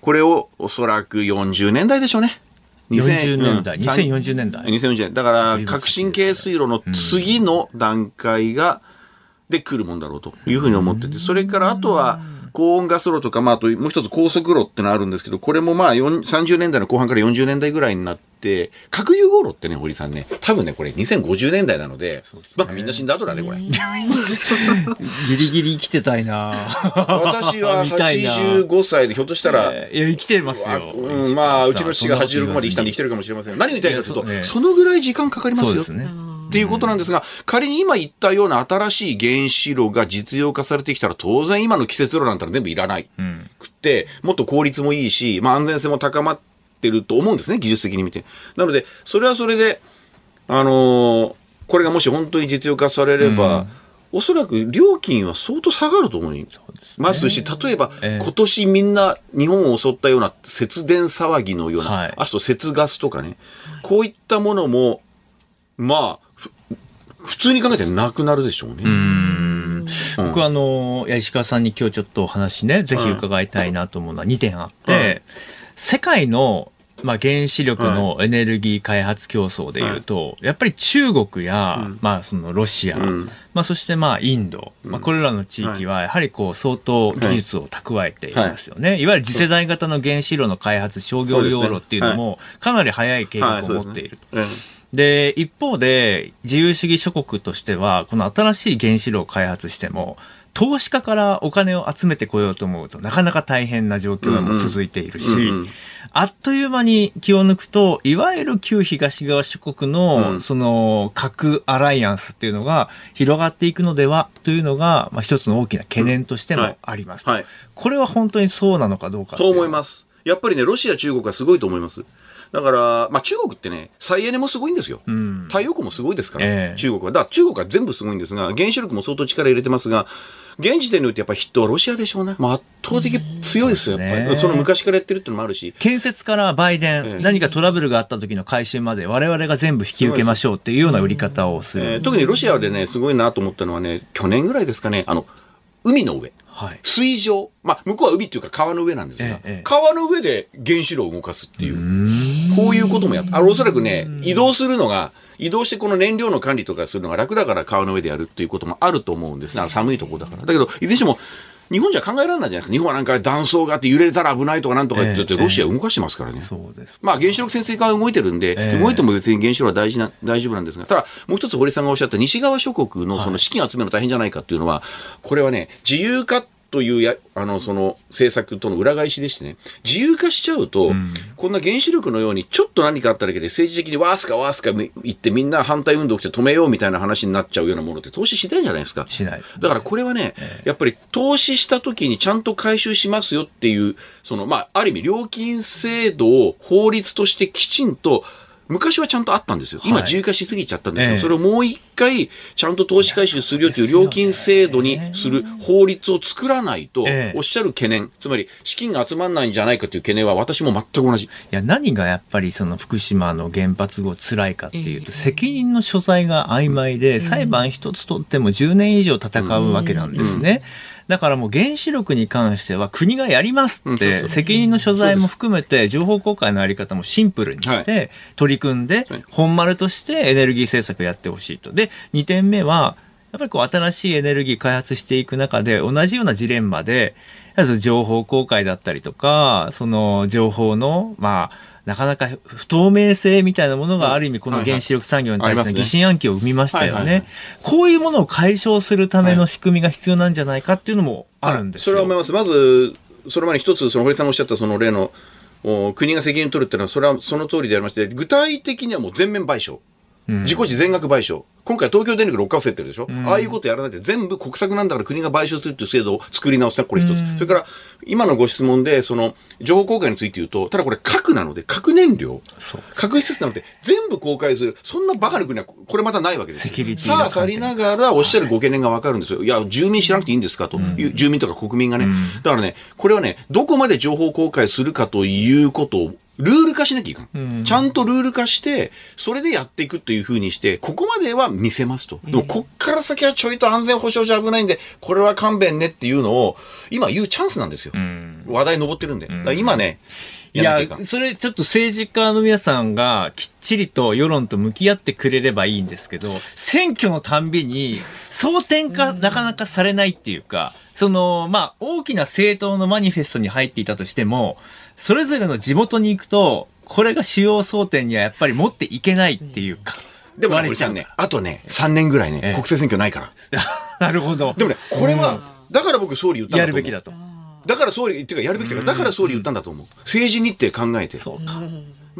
これをおそらく40年代でしょうね。40年代、うん2040年代。2040年。だから、革新軽水炉の次の段階が、で来るもんだろうというふうに思ってて、それからあとは、高温ガス炉とか、まあ、あともう一つ高速炉ってのあるんですけど、これもまあ、4 30年代の後半から40年代ぐらいになって、核融合炉ってね、堀さんね、多分ね、これ2050年代なので、まあ、みんな死んだ後だね、これ。ギリギリ生きてたいな私は 見たいな85歳で、ひょっとしたら、えーいや、生きてますあよ。うん、まあ、うちの父が86まで生きたんで生きてるかもしれません。何を言いたいかというと、ねそのぐらい時間かかりますよ。そうですね。っていうことなんですが、仮に今言ったような新しい原子炉が実用化されてきたら、当然今の季節炉なんたら全部いらない。うん。くって、もっと効率もいいし、まあ安全性も高まってると思うんですね、技術的に見て。なので、それはそれで、あのーこれがもし本当に実用化されれば、おそらく料金は相当下がると思いますし、例えば、ええ今年みんな日本を襲ったような節電騒ぎのような、はいあと節ガスとかね、こういったものも、まあ、ふ普通に考えてなくなるでしょうね。うん。僕はあの、石川さんに今日ちょっとお話ね、ぜひ伺いたいなと思うのは2点あって、はい。世界の、まあ、原子力のエネルギー開発競争でいうと、やっぱり中国や、まあそのロシア、うん。まあそしてまあインド、まあこれらの地域はやはりこう相当技術を蓄えていますよね。い。わゆる次世代型の原子炉の開発、商業用炉っていうのもかなり早い計画を持っていると。えで、一方で、自由主義諸国としては、この新しい原子炉を開発しても、投資家からお金を集めてこようと思うとなかなか大変な状況がもう続いているし、うんうんあっという間に気を抜くと、いわゆる旧東側諸国の、うんその核アライアンスっていうのが広がっていくのではというのが、まあ、一つの大きな懸念としてもあります。はい。これは本当にそうなのかどうかそう思います。やっぱりね、ロシア、中国はすごいと思います。だから、まあ中国ってね、再エネもすごいんですよ。うん太陽光もすごいですから、ええ中国は。だから中国は全部すごいんですが、原子力も相当力入れてますが、現時点においてやっぱり筆頭はロシアでしょうね。まあ圧倒的強いですよ、うんやっぱり。その昔からやってるってのもあるし。建設から売電、ええ何かトラブルがあった時の回収まで我々が全部引き受けましょうっていうような売り方をする。えー特にロシアでね、すごいなと思ったのはね、去年ぐらいですかね、あの、海の上。はい。水上。まあ、向こうは海っていうか川の上なんですが、ええええ川の上で原子炉を動かすっていう。こういうこともやった。あの、おそらくね、移動するのが、移動してこの燃料の管理とかするのが楽だから川の上でやるっていうこともあると思うんですね。あの寒いところだから。だけど、いずれにしても、日本じゃ考えられないじゃないですか。日本はなんか断層があって揺れたら危ないとかなんとか言ってて、ええロシア動かしてますからね。そうです。まあ原子力潜水艦は動いてるんで、ええ動いても別に原子炉は大事な、大丈夫なんですが、ただもう一つ堀さんがおっしゃった西側諸国のその資金を集めるの大変じゃないかっていうのは、これはね、自由化というや、あの、その政策との裏返しでしてね、自由化しちゃうと、こんな原子力のようにちょっと何かあっただけで政治的にわーすかわーすか言ってみんな反対運動起きて止めようみたいな話になっちゃうようなものって投資しないんじゃないですか。しないですね。だからこれはね、やっぱり投資した時にちゃんと回収しますよっていう、その、まあ、ある意味料金制度を法律としてきちんと、昔はちゃんとあったんですよ。今はい。自由化しすぎちゃったんですよ。ええ。それをもう一回、ちゃんと投資回収するよという料金制度にする法律を作らないと、ええ。おっしゃる懸念、つまり資金が集まらないんじゃないかという懸念は私も全く同じ。いや何がやっぱりその福島の原発後辛いかっていうと、責任の所在が曖昧で、裁判一つ取っても10年以上戦うわけなんですね。だからもう原子力に関しては国がやりますって責任の所在も含めて情報公開のあり方もシンプルにして取り組んではい。本丸としてエネルギー政策やってほしいと。で2点目はやっぱりこう新しいエネルギー開発していく中で同じようなジレンマで、情報公開だったりとか、その情報の、まあ、なかなか不透明性みたいなものがある意味この原子力産業に対しての疑心暗鬼を生みましたよはいはいはね。こういうものを解消するための仕組みが必要なんじゃないかっていうのもあるんですよ。それは思います。まず、その前に一つ、その堀さんがおっしゃったその例の、お国が責任を取るっていうのは、それはその通りでありまして、具体的にはもう全面賠償。自己自全額賠償。今回東京電力6回競ってるでしょ、ああいうことやらないで全部国策なんだから国が賠償するっていう制度を作り直したこれ一つ。それから、今のご質問で、その、情報公開について言うと、ただこれ核なので、核燃料。核施設なので全部公開する。そんなバカな国はこれまたないわけですよ。セキュリティのさあ、去りながらおっしゃるご懸念がわかるんですよ。いや、住民知らなくていいんですかという、住民とか国民がね。だからね、これはね、どこまで情報公開するかということを、ルール化しなきゃいかん。ちゃんとルール化して、それでやっていくというふうにして、ここまでは見せますと。でも、こっから先はちょいと安全保障上危ないんで、これは勘弁ねっていうのを、今言うチャンスなんですよ。話題上ってるんで。だから今ね、いやそれちょっと政治家の皆さんがきっちりと世論と向き合ってくれればいいんですけど、選挙のたんびに争点化なかなかされないっていうか、その、まあ、大きな政党のマニフェストに入っていたとしても、それぞれの地元に行くと、これが主要争点にはやっぱり持っていけないっていうか。でもね、割れちゃんね、あとね、3年ぐらいね、ええ国政選挙ないから。なるほど。でもね、これは、だから僕総理言ったんだと思う。やるべきだと。だから総理、っていうかやるべきだから、だから総理言ったんだと思う。政治日程考えて。そうか。だ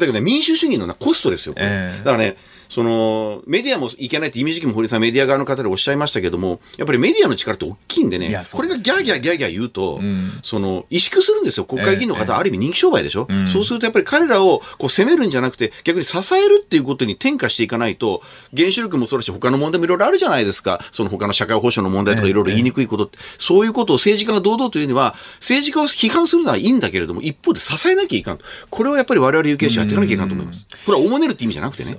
けどね、民主主義のなコストですよ、これええだからね、その、メディアもいけないって、イメージ期も堀さん、メディア側の方でおっしゃいましたけども、やっぱりメディアの力って大きいんでねですこれがギャーギャーギャーギャー言うと、ん。その、萎縮するんですよ、国会議員の方、ええある意味人気商売でしょ、ん。そうするとやっぱり彼らをこう責めるんじゃなくて、逆に支えるっていうことに転化していかないと、原子力もそうだし、他の問題もいろいろあるじゃないですか。その他の社会保障の問題とかええいろいろ言いにくいことって、そういうことを政治家が堂々というには、政治家を批判するのはいいんだけれども、一方で支えなきゃいかんと。これはやっぱり我々有権者やっていかなきゃいかんと思います。これはおもねるって意味じゃなくてね。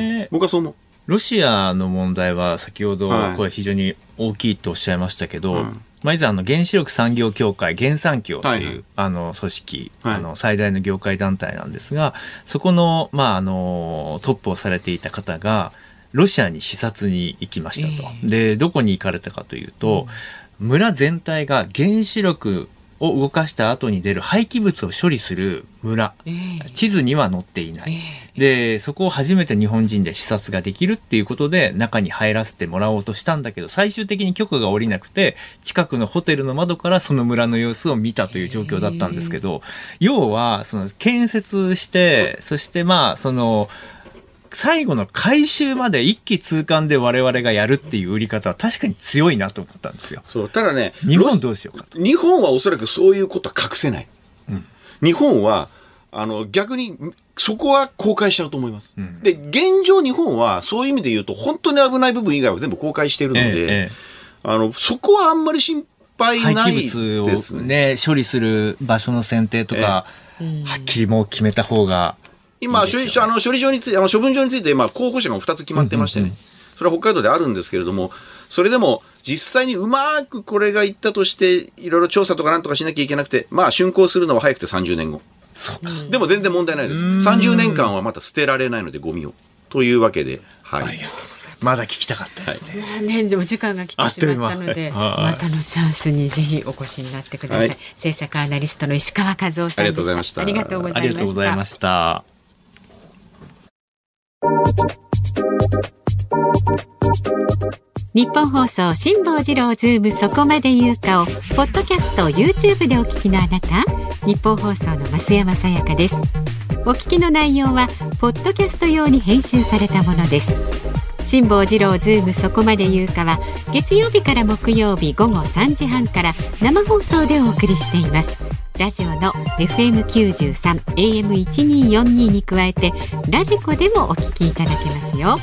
そうね。うん僕はそう思う。ロシアの問題は先ほどはい。これ非常に大きいとおっしゃいましたけど、うん。まあ、以前あの原子力産業協会原産協っていう、はいはい。あの組織、はい。あの最大の業界団体なんですがそこの,、まあ、あのトップをされていた方がロシアに視察に行きましたと。でどこに行かれたかというと、村全体が原子力を動かした後に出る廃棄物を処理する村、ええ。地図には載っていない。で、そこを初めて日本人で視察ができるっていうことで中に入らせてもらおうとしたんだけど、最終的に許可が下りなくて、近くのホテルの窓からその村の様子を見たという状況だったんですけど、要は、その建設して、そしてまあ、その、最後の回収まで一気通貫で我々がやるっていう売り方は確かに強いなと思ったんですよ。そう。ただね、日本どうしようかと。日本はおそらくそういうことは隠せない。日本は、あの、逆に、そこは公開しちゃうと思います。んで、現状日本は、そういう意味で言うと、本当に危ない部分以外は全部公開しているので、ええええあの、そこはあんまり心配廃ない棄です物をね。ね、処理する場所の選定とか、はっきりもう決めた方が今、いい処理あの処理場について、あの処分場について、まあ、候補者が2つ決まってましてね、それは北海道であるんですけれども、それでも、実際にうまくこれがいったとして、いろいろ調査とかなんとかしなきゃいけなくて、まあ、竣工するのは早くて30年後。でも全然問題ないです。30年間はまた捨てられないので、ゴミを。というわけで、はい。まだ聞きたかったですね。まあね、でも時間が来てしまったので、あっという間またのチャンスにぜひお越しになってください。はい政策アナリストの石川和男さんでした。ありがとうございましたあり。がとうございました。ニッポン放送辛坊治郎ズームそこまで言うかをポッドキャスト YouTube でお聞きのあなた。ニッポン放送の増山さやかです。お聞きの内容はポッドキャスト用に編集されたものです。辛坊治郎ズームそこまで言うかは月曜日から木曜日午後3時半から生放送でお送りしています。ラジオの FM93 AM1242 に加えてラジコでもお聞きいただけますよ。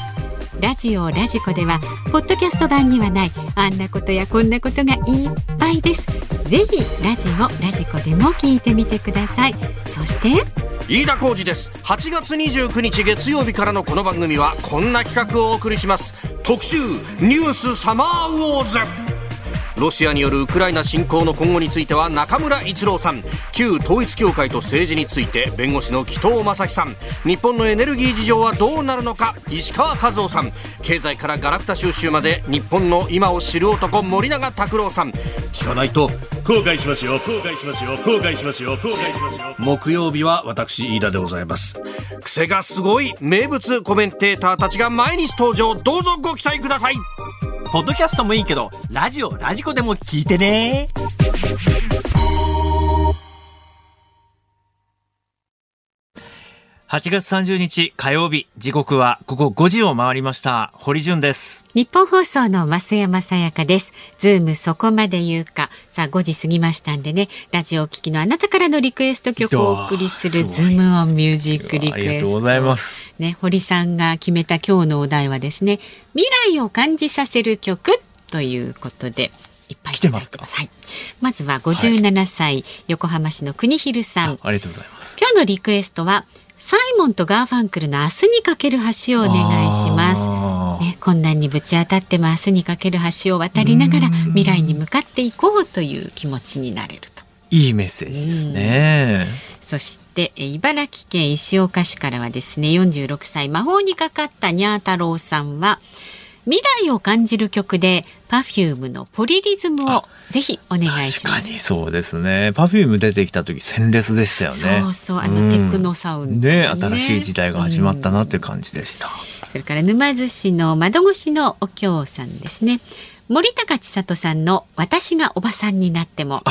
ラジオラジコではポッドキャスト版にはないあんなことやこんなことがいっぱいです。ぜひラジオラジコでも聞いてみてください。そして？飯田浩二です。8月29日月曜日からのこの番組はこんな企画をお送りします。特集ニュースサマーウォーズ。ロシアによるウクライナ侵攻の今後については中村逸郎さん。旧統一教会と政治について弁護士の紀藤正樹さん。日本のエネルギー事情はどうなるのか石川和夫さん。経済からガラクタ収集まで日本の今を知る男森永卓郎さん。聞かないと後悔しますよ。後悔しますよ。後悔しますよ。後悔しますよ。木曜日は私飯田でございます。癖がすごい名物コメンテーターたちが毎日登場。どうぞご期待ください。ポッドキャストもいいけどラジオラジコでも聞いてね8月30日火曜日、時刻は午後5時を回りました。堀潤です。ニッポン放送の増山さやかです。ズームそこまで言うか。さあ5時過ぎましたんでね、ラジオをお聞きのあなたからのリクエスト曲をお送りするズームオンミュージックリクエスト。ありがとうございます。ね、堀さんが決めた今日のお題はですね、未来を感じさせる曲ということで。いっぱいいただいてます。はい。まずは57歳、横浜市の国広さん。ありがとうございます。今日のリクエストはサイモンとガーファンクルの明日にかける橋をお願いします。ね、困難にぶち当たっても明日にかける橋を渡りながら未来に向かっていこうという気持ちになれると。いいメッセージですね。そして茨城県石岡市からはですね46歳魔法にかかったにゃー太郎さんは未来を感じる曲で Perfume のポリリズムをぜひお願いします。確かにそうですね。パフューム出てきた時鮮烈でしたよね。そうそうあのテクノサウンド、ね、ね、新しい時代が始まったなっていう感じでした。それから沼津市の窓越しのお京さんですね。森高千里さんの私がおばさんになっても。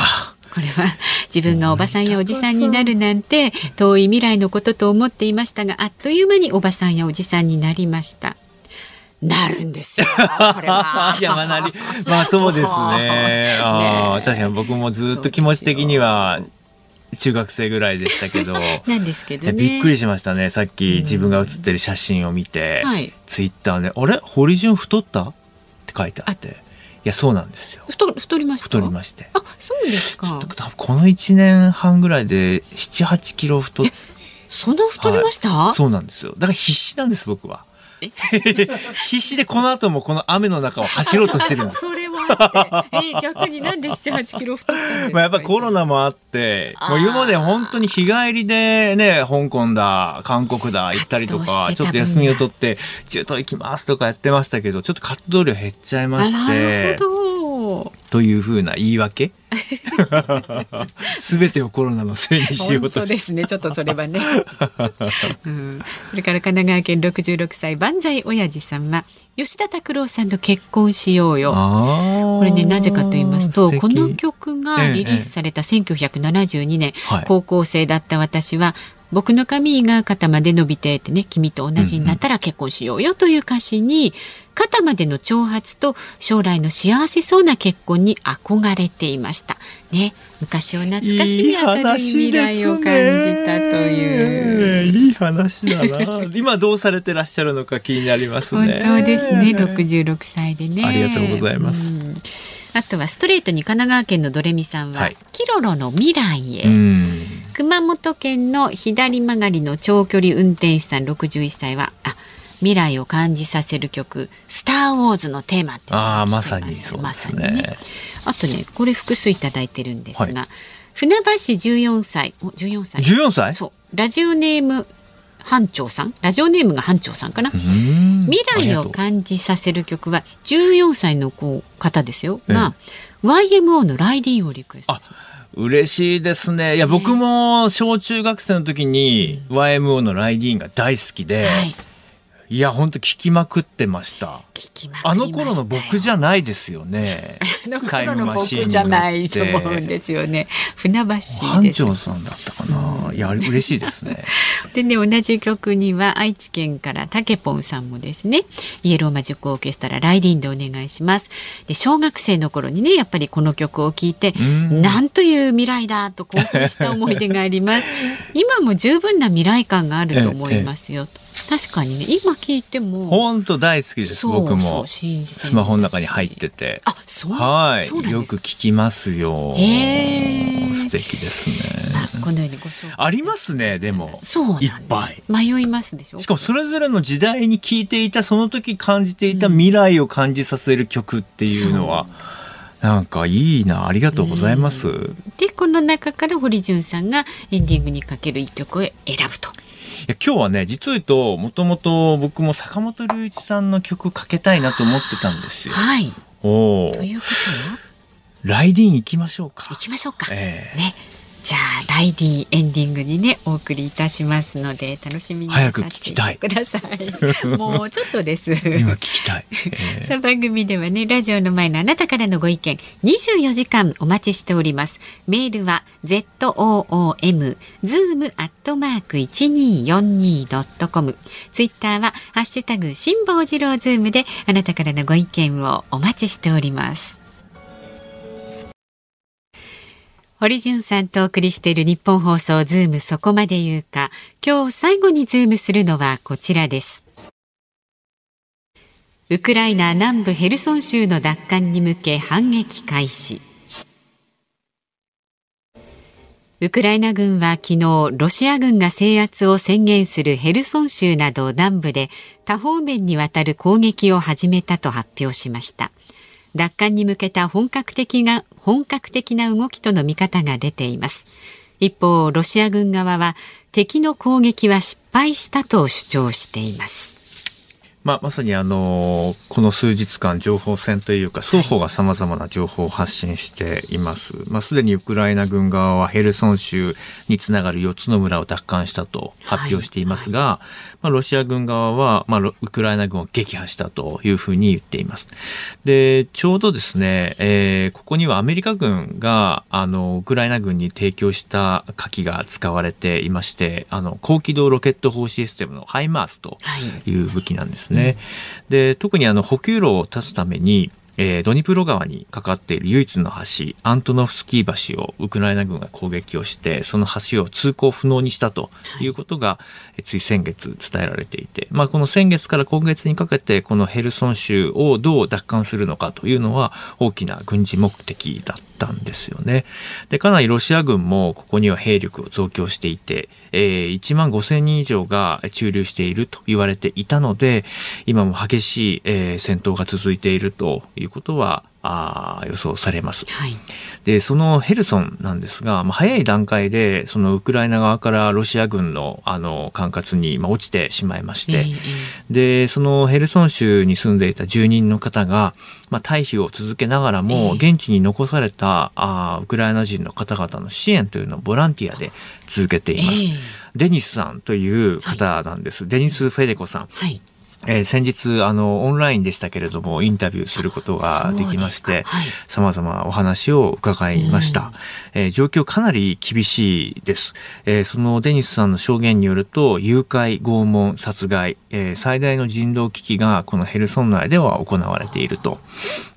これは自分がおばさんやおじさんになるなんて遠い未来のことと思っていましたがあっという間におばさんやおじさんになりましたなるんですよ。これは。いや、まあ、なり、まあ、そうですね。ああ、ね、確かに僕もずっと気持ち的には。中学生ぐらいでしたけど。なんですけど、ね、びっくりしましたね。さっき自分が写ってる写真を見て。はい、ツイッターね、あれ、堀潤太？ったって書いてあって。いや、そうなんですよ。太、太りました？太りまして。あ、そうですか。この一年半ぐらいで、七八キロ太。そんな太りました、はい、そうなんですよ。だから必死なんです、僕は。必死でこの後もこの雨の中を走ろうとしてるんです。それはえー、逆になんで7、8キロ太ったんですか？まあやっぱコロナもあって、もう今まで本当に日帰りでね、香港だ、韓国だ行ったりとか、ちょっと休みを取って中東行きますとかやってましたけど、ちょっと活動量減っちゃいまして。なるほど。というふうな言い訳？すべてをコロナのせいにしようとですねちょっとそれはね、うん、それから神奈川県66歳万歳親父さんは吉田拓郎さんと結婚しようよ。これねなぜかと言いますとこの曲がリリースされた1972年、ええ、高校生だった私は僕の髪が肩まで伸びてってね君と同じになったら結婚しようよという歌詞に、肩までの長髪と将来の幸せそうな結婚に憧れていました。ね、昔を懐かしみ明るい未来を感じたという。いい話だな。今どうされてらっしゃるのか気になりますね。本当ですね。六十六歳でね。ありがとうございます。あとはストレートに神奈川県のドレミさんは、はい、キロロの未来へ。熊本県の左曲がりの長距離運転手さん61歳はあ未来を感じさせる曲「スター・ウォーズ」のテーマってああまさにそうですね、ね、あとねこれ複数いただいてるんですが、はい、船橋14歳お14歳。14歳？そう。ラジオネーム班長さん？ラジオネームが班長さんかな？未来を感じさせる曲は14歳の子方ですよ。が、YMO のライディンをリクエスト嬉しいですね。いや、僕も小中学生の時に YMO のライディーンが大好きで、はい、いや、本当聞きまくってました。あの頃の僕じゃないですよね。あの頃の僕じゃないと思うんですよね。船橋班長さんだったかな。いや、嬉しいですね。でね、同じ曲には愛知県からたけぽんさんもですね、イエローマジックオーケストラライディンでお願いします。で、小学生の頃にね、やっぱりこの曲を聴いて、なんという未来だと興奮した思い出があります。今も十分な未来感があると思いますよ。ええ確かにね今聞いても本当大好きです僕も。スマホの中に入ってて。あそうはい。よく聞きますよ。素敵ですね。このようにご紹介。ありますねでも。そういっぱい。迷いますでしょ？しかもそれぞれの時代に聞いていたその時感じていた未来を感じさせる曲っていうのは、う。ん、なんかいいなありがとうございます、でこの中から堀潤さんがエンディングにかける一曲を選ぶとや今日はね実を言うともともと僕も坂本龍一さんの曲かけたいなと思ってたんですよ。はい、おということは？ライディン行きましょうか。行きましょうか。えー、ね。じゃあライディエンディングにねお送りいたしますので楽しみに早く聞きたい。ください。もうちょっとです。今聞きたい、えー、さあ番組ではねラジオの前のあなたからのご意見24時間お待ちしております。メールは z o o m zoom アットマーク一二四二ドットコム。ツイッターはハッシュタグ辛坊治郎ズームであなたからのご意見をお待ちしております堀潤さんとお送りしているニッポン放送ズームそこまで言うか。今日最後にズームするのはこちらです。ウクライナ南部ヘルソン州の奪還に向け反撃開始。ウクライナ軍は昨日ロシア軍が制圧を宣言するヘルソン州など南部で多方面にわたる攻撃を始めたと発表しました。奪還に向けた本格的な本格的な動きとの見方が出ています。一方ロシア軍側は敵の攻撃は失敗したと主張しています。まあ、まさにあのこの数日間情報戦というか双方がさまざまな情報を発信しています。まあ、すでにウクライナ軍側はヘルソン州につながる4つの村を奪還したと発表していますが、はいはい、まあ、ロシア軍側は、まあ、ウクライナ軍を撃破したというふうに言っています。で、ちょうどですね、えー、ここにはアメリカ軍があのウクライナ軍に提供した火器が使われていまして、あの高機動ロケット砲システムのハイマースという武器なんですね。ね。で特にあの補給路を断つためにえー、ドニプロ川にかかっている唯一の橋、アントノフスキー橋をウクライナ軍が攻撃をして、その橋を通行不能にしたということが、はい、つい先月伝えられていて、まあ、この先月から今月にかけて、このヘルソン州をどう奪還するのかというのは大きな軍事目的だったんですよね。で、かなりロシア軍もここには兵力を増強していて、えー、1万5千人以上が駐留していると言われていたので、今も激しい、えー、戦闘が続いているということは、あ予想されます。はい、で、そのヘルソンなんですが、まあ、早い段階で、そのウクライナ側からロシア軍のあの管轄に、まあ、落ちてしまいまして、えー、で、そのヘルソン州に住んでいた住人の方が、まあ、退避を続けながらも、現地に残されたあウクライナ人の方々の支援というのをボランティアで続けています。えー、デニスさんという方なんです。はい、デニス・フェデコさん。はいえー、先日、あの、オンラインでしたけれども、インタビューすることができまして、様々お話を伺いました。えー、状況かなり厳しいです。えー、そのデニスさんの証言によると、誘拐、拷問、殺害、えー、最大の人道危機がこのヘルソン内では行われていると。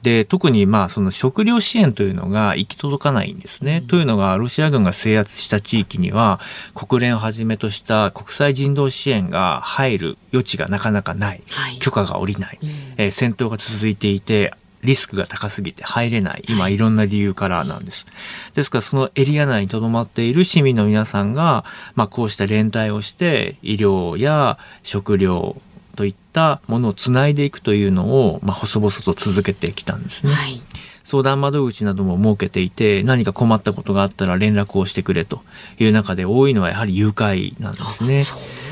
で、特にまあ、その食料支援というのが行き届かないんですね。うん、というのが、ロシア軍が制圧した地域には、国連をはじめとした国際人道支援が入る余地がなかなかない。はい、許可が下りない。うん、えー、戦闘が続いていて、リスクが高すぎて入れない。今いろんな理由からなんです。ですからそのエリア内に留まっている市民の皆さんが、まあこうした連帯をして医療や食料といったものをつないでいくというのを、まあ細々と続けてきたんですね。はい相談窓口なども設けていて、何か困ったことがあったら連絡をしてくれと。いう中で多いのはやはり誘拐なんですね。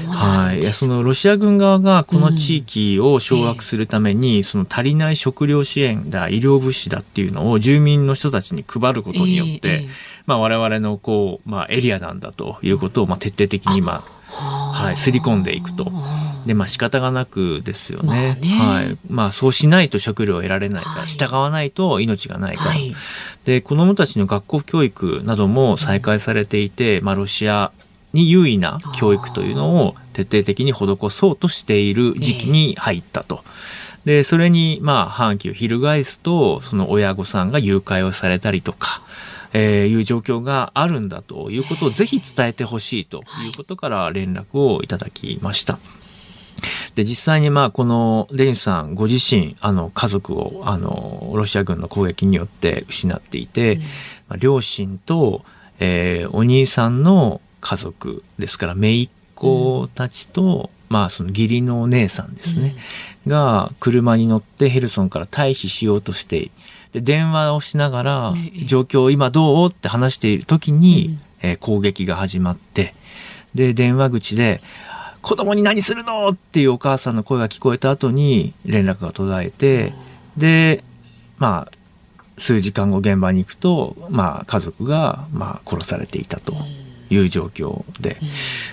はい、そのロシア軍側がこの地域を掌握するために、その足りない食料支援だ医療物資だっていうのを住民の人たちに配ることによって、まあ、我々のこう、まあ、エリアなんだということを、まあ、徹底的に今はい、すり込んでいくと。で、まあ仕方がなくですよね。まあ、ねはい。まあそうしないと食料を得られないから、はい、従わないと命がないから。はい、で、子供たちの学校教育なども再開されていて、まあロシアに優位な教育というのを徹底的に施そうとしている時期に入ったと。で、それに、まあ、反旗を翻すと、その親御さんが誘拐をされたりとか、えー、いう状況があるんだということをぜひ伝えてほしいということから連絡をいただきました。で、実際にまあ、このデニスさんご自身、あの、家族を、あの、ロシア軍の攻撃によって失っていて、うん、まあ、両親と、えー、お兄さんの家族ですから、姪っ子たちと、うん、まあ、その義理のお姉さんですね、うん、が、車に乗ってヘルソンから退避しようとしてで電話をしながら、状況今どう？って話している時に、えー、攻撃が始まって、で、電話口で、子供に何するの？っていうお母さんの声が聞こえた後に連絡が途絶えて、で、まあ、数時間後現場に行くと、まあ、家族が、まあ、殺されていたという状況で、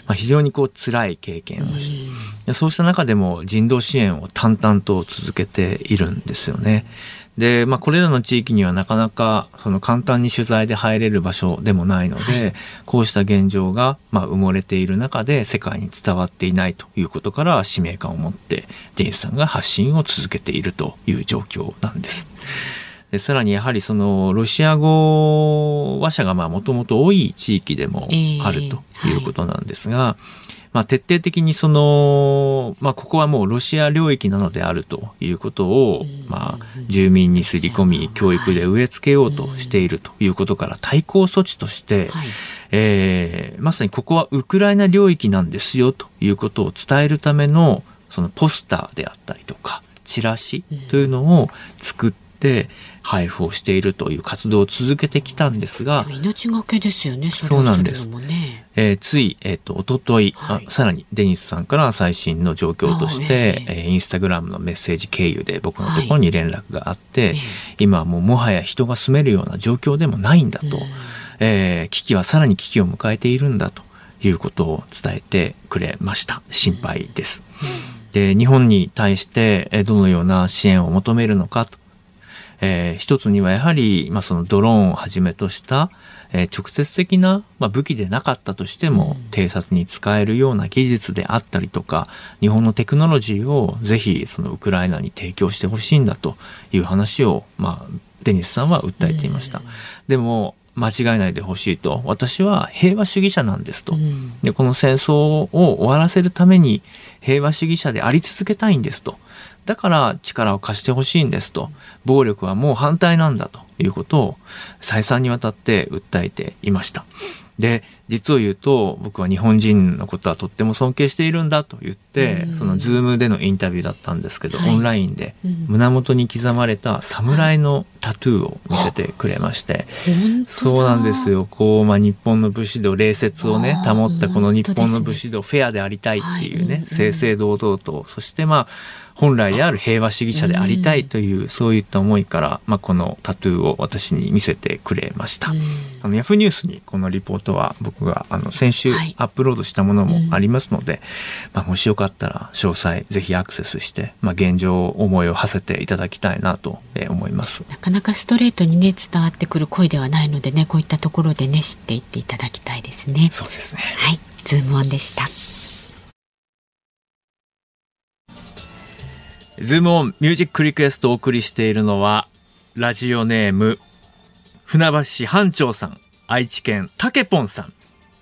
まあ、非常にこう辛い経験をして、そうした中でも人道支援を淡々と続けているんですよね。で、まあ、これらの地域にはなかなか、その簡単に取材で入れる場所でもないので、はい、こうした現状が、まあ、埋もれている中で世界に伝わっていないということから、使命感を持って、デニスさんが発信を続けているという状況なんです。でさらにやはりそのロシア語話者がもともと多い地域でもあるということなんですが、えーはいまあ、徹底的にその、まあ、ここはもうロシア領域なのであるということを、まあ、住民にすり込み、教育で植え付けようとしているということから対抗措置として、えー、まさにここはウクライナ領域なんですよということを伝えるための、そのポスターであったりとか、チラシというのを作って、って配布をしているという活動を続けてきたんですが命がけですよねそそうなんです。れをするのもね。えーつい、えっ、と、おととい、はい。あさらにデニスさんから最新の状況として、あえーインスタグラムのメッセージ経由で僕のところに連絡があって、ええ。今はもうもはや人が住めるような状況でもないんだと、えー危機はさらに危機を迎えているんだということを伝えてくれました。心配です。で、日本に対して、えーどのような支援を求めるのかとえー一つにはやはり、まあ、そのドローンをはじめとした、えー直接的な、まあ、武器でなかったとしても、偵察に使えるような技術であったりとか、日本のテクノロジーをぜひそのウクライナに提供してほしいんだという話を、まあ、デニスさんは訴えていました。でも、間違えないでほしいと。私は平和主義者なんですと。うんで、この戦争を終わらせるために平和主義者であり続けたいんですと。だから力を貸してほしいんですと。暴力はもう反対なんだということを再三にわたって訴えていました。で、実を言うと僕は日本人のことはとっても尊敬しているんだと言ってうん、そのズームでのインタビューだったんですけど、はい。オンラインでうん。胸元に刻まれた侍のタトゥーを見せてくれまして、そうなんですよ。こう、まあ、日本の武士道、礼節をね、保ったこの日本の武士道、フェアでありたいっていうね、正々堂々と、そしてまあ、本来である平和主義者でありたいという、そういった思いから、まあ、このタトゥーを私に見せてくれました。うん。あの、ヤフーニュースにこのリポートは僕が、あの、先週はい。アップロードしたものもありますので、まあ、もしよかったら、詳細ぜひアクセスして、まあ、現状思いを馳せていただきたいなとえー思います。なかなかストレートにね伝わってくる声ではないのでねこういったところでね知っていっていただきたいですね。そうですね。はい。ズームオンでしたズームオンミュージックリクエストをお送りしているのは、ラジオネーム、船橋市班長さん、愛知県たけぽんさん、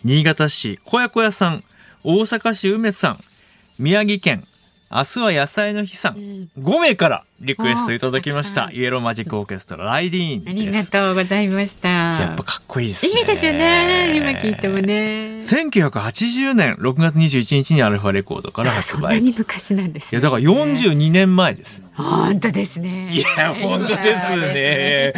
新潟市小屋小屋さん、大阪市梅さん、宮城県、明日は野菜の日さん、5名からリクエストいただきました。イエローマジックオーケストラ、ライディーありンです。がとうございましたやっぱかっこいいですね。いいですよね今聞いてもね1980年6月21日にアルファレコードから発売。そんなに昔なんですねいや、だから42年前ですよ。本当ですねいや、本当ですね。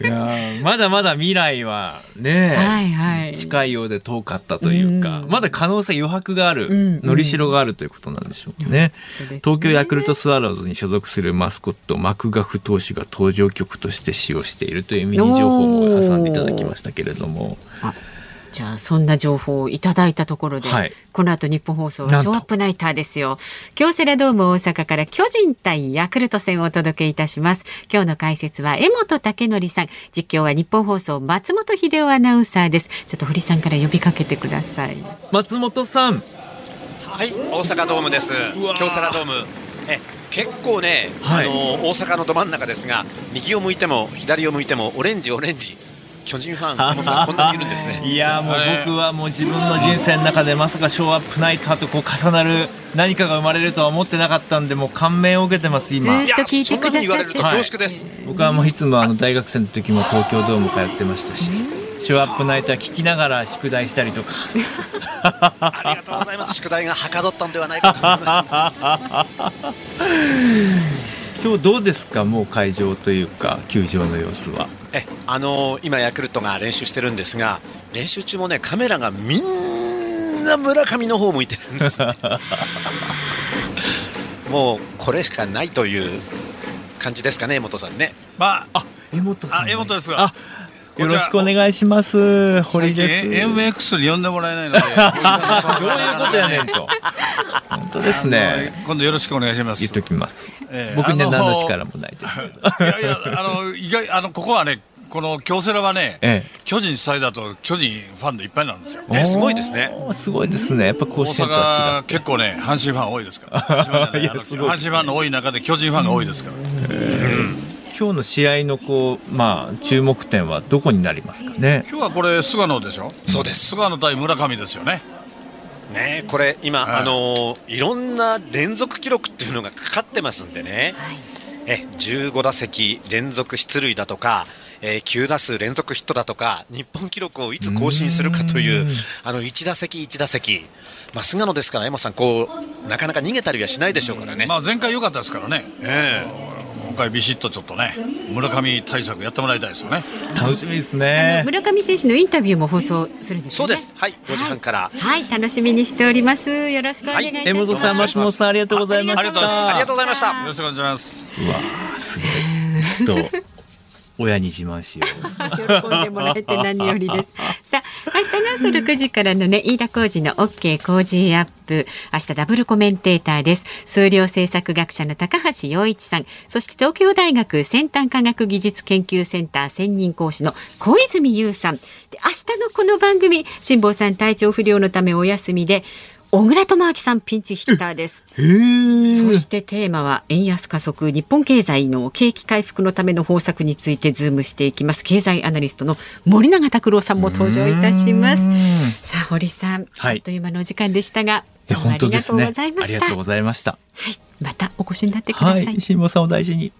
いや、まだまだ未来はね、はいはい近いようで遠かったというか、うんまだ可能性余白がある、うんのりしろがあるということなんでしょうね。そうですね東京ヤクルトスワローズに所属するマスコット、マクガフ投手が登場曲として使用しているというミニ情報も挟んでいただきましたけれども、じゃあそんな情報をいただいたところで、はい。この後日本放送はショーアップナイターですよ。京セラドーム大阪から巨人対ヤクルト戦をお届けいたします。今日の解説は江本武則さん。実況は日本放送松本秀夫アナウンサーです。ちょっと堀さんから呼びかけてください。松本さん、はい、大阪ドームです。京セラドーム。え、結構ね、はい。あの大阪のど真ん中ですが、右を向いても左を向いてもオレンジオレンジ。巨人ファン、こんなにいるんですね。いやもう僕はもう自分の人生の中でまさかショーアップナイターとこう重なる何かが生まれるとは思ってなかったんでもう感銘を受けてます今。ずっと聞いてくださって。そんな風に言われると恐縮です。僕はもういつもあの大学生の時も東京ドーム通ってましたしショーアップナイター聞きながら宿題したりとかありがとうございます。宿題がはかどったんではないかと思います。今日どうですか？もう会場というか球場の様子はえ、あの今ヤクルトが練習してるんですが、練習中もねカメラがみんな村上の方を向いてるんです、ね。もうこれしかないという感じですかね、元さんね。まあ、江本さんあ、江本です。あよろしくお願いします。堀です。MX に呼んでもらえないので、どういうことやねんと。本当ですね。今度よろしくお願いします。言っときます。ええ僕に何の力もないです。いやいや、あの、意外、あの、ここはね、この京セラはね、え巨人主催だと巨人ファンでいっぱいなんですよ。え、すごいですね。すごいですね。やっぱ甲大子園とは違結構ね、阪神ファン多いですから。阪神ファンの多い中で巨人ファンが多いですから。今日の試合のこうまあ注目点はどこになりますかね？今日はこれ菅野でしょ？そうです。菅野対村上ですよね。ねこれ今、はい。あのいろんな連続記録っていうのがかかってますんでね、え15打席連続出塁だとか、えー9打数連続ヒットだとか日本記録をいつ更新するかというあの1打席1打席、まあ、菅野ですから、江本さんこうなかなか逃げたりはしないでしょうからね。まあ前回良かったですからね。え今回ビシッとちょっとね村上対策やってもらいたいですよね。楽しみですね。村上選手のインタビューも放送するんです、ね、そうです。はい。5時半から。はい。楽しみにしております。よろしくお願いいたします、はい、さん松本さんありがとうございました。ありがとうございました。よろしくお願いします。うわすごい。ちょっと親に自慢しよう。喜んでもらえて何よりです。さあ、明日の朝6時からのね、飯田浩二の OK 工事アップ。明日ダブルコメンテーターです。数量政策学者の高橋洋一さん。そして東京大学先端科学技術研究センター専任講師の小泉優さん。で明日のこの番組、辛坊さん体調不良のためお休みで、小倉智昭さんピンチヒッターです。そしてテーマは円安加速日本経済の景気回復のための方策についてズームしていきます。経済アナリストの森永卓郎さんも登場いたします。さあ堀さん、はい、あっという間のお時間でしたが、どうもありがとうございました。ね、ありがとうございました。はい、またお越しになってください。はい、辛坊さんお大事に。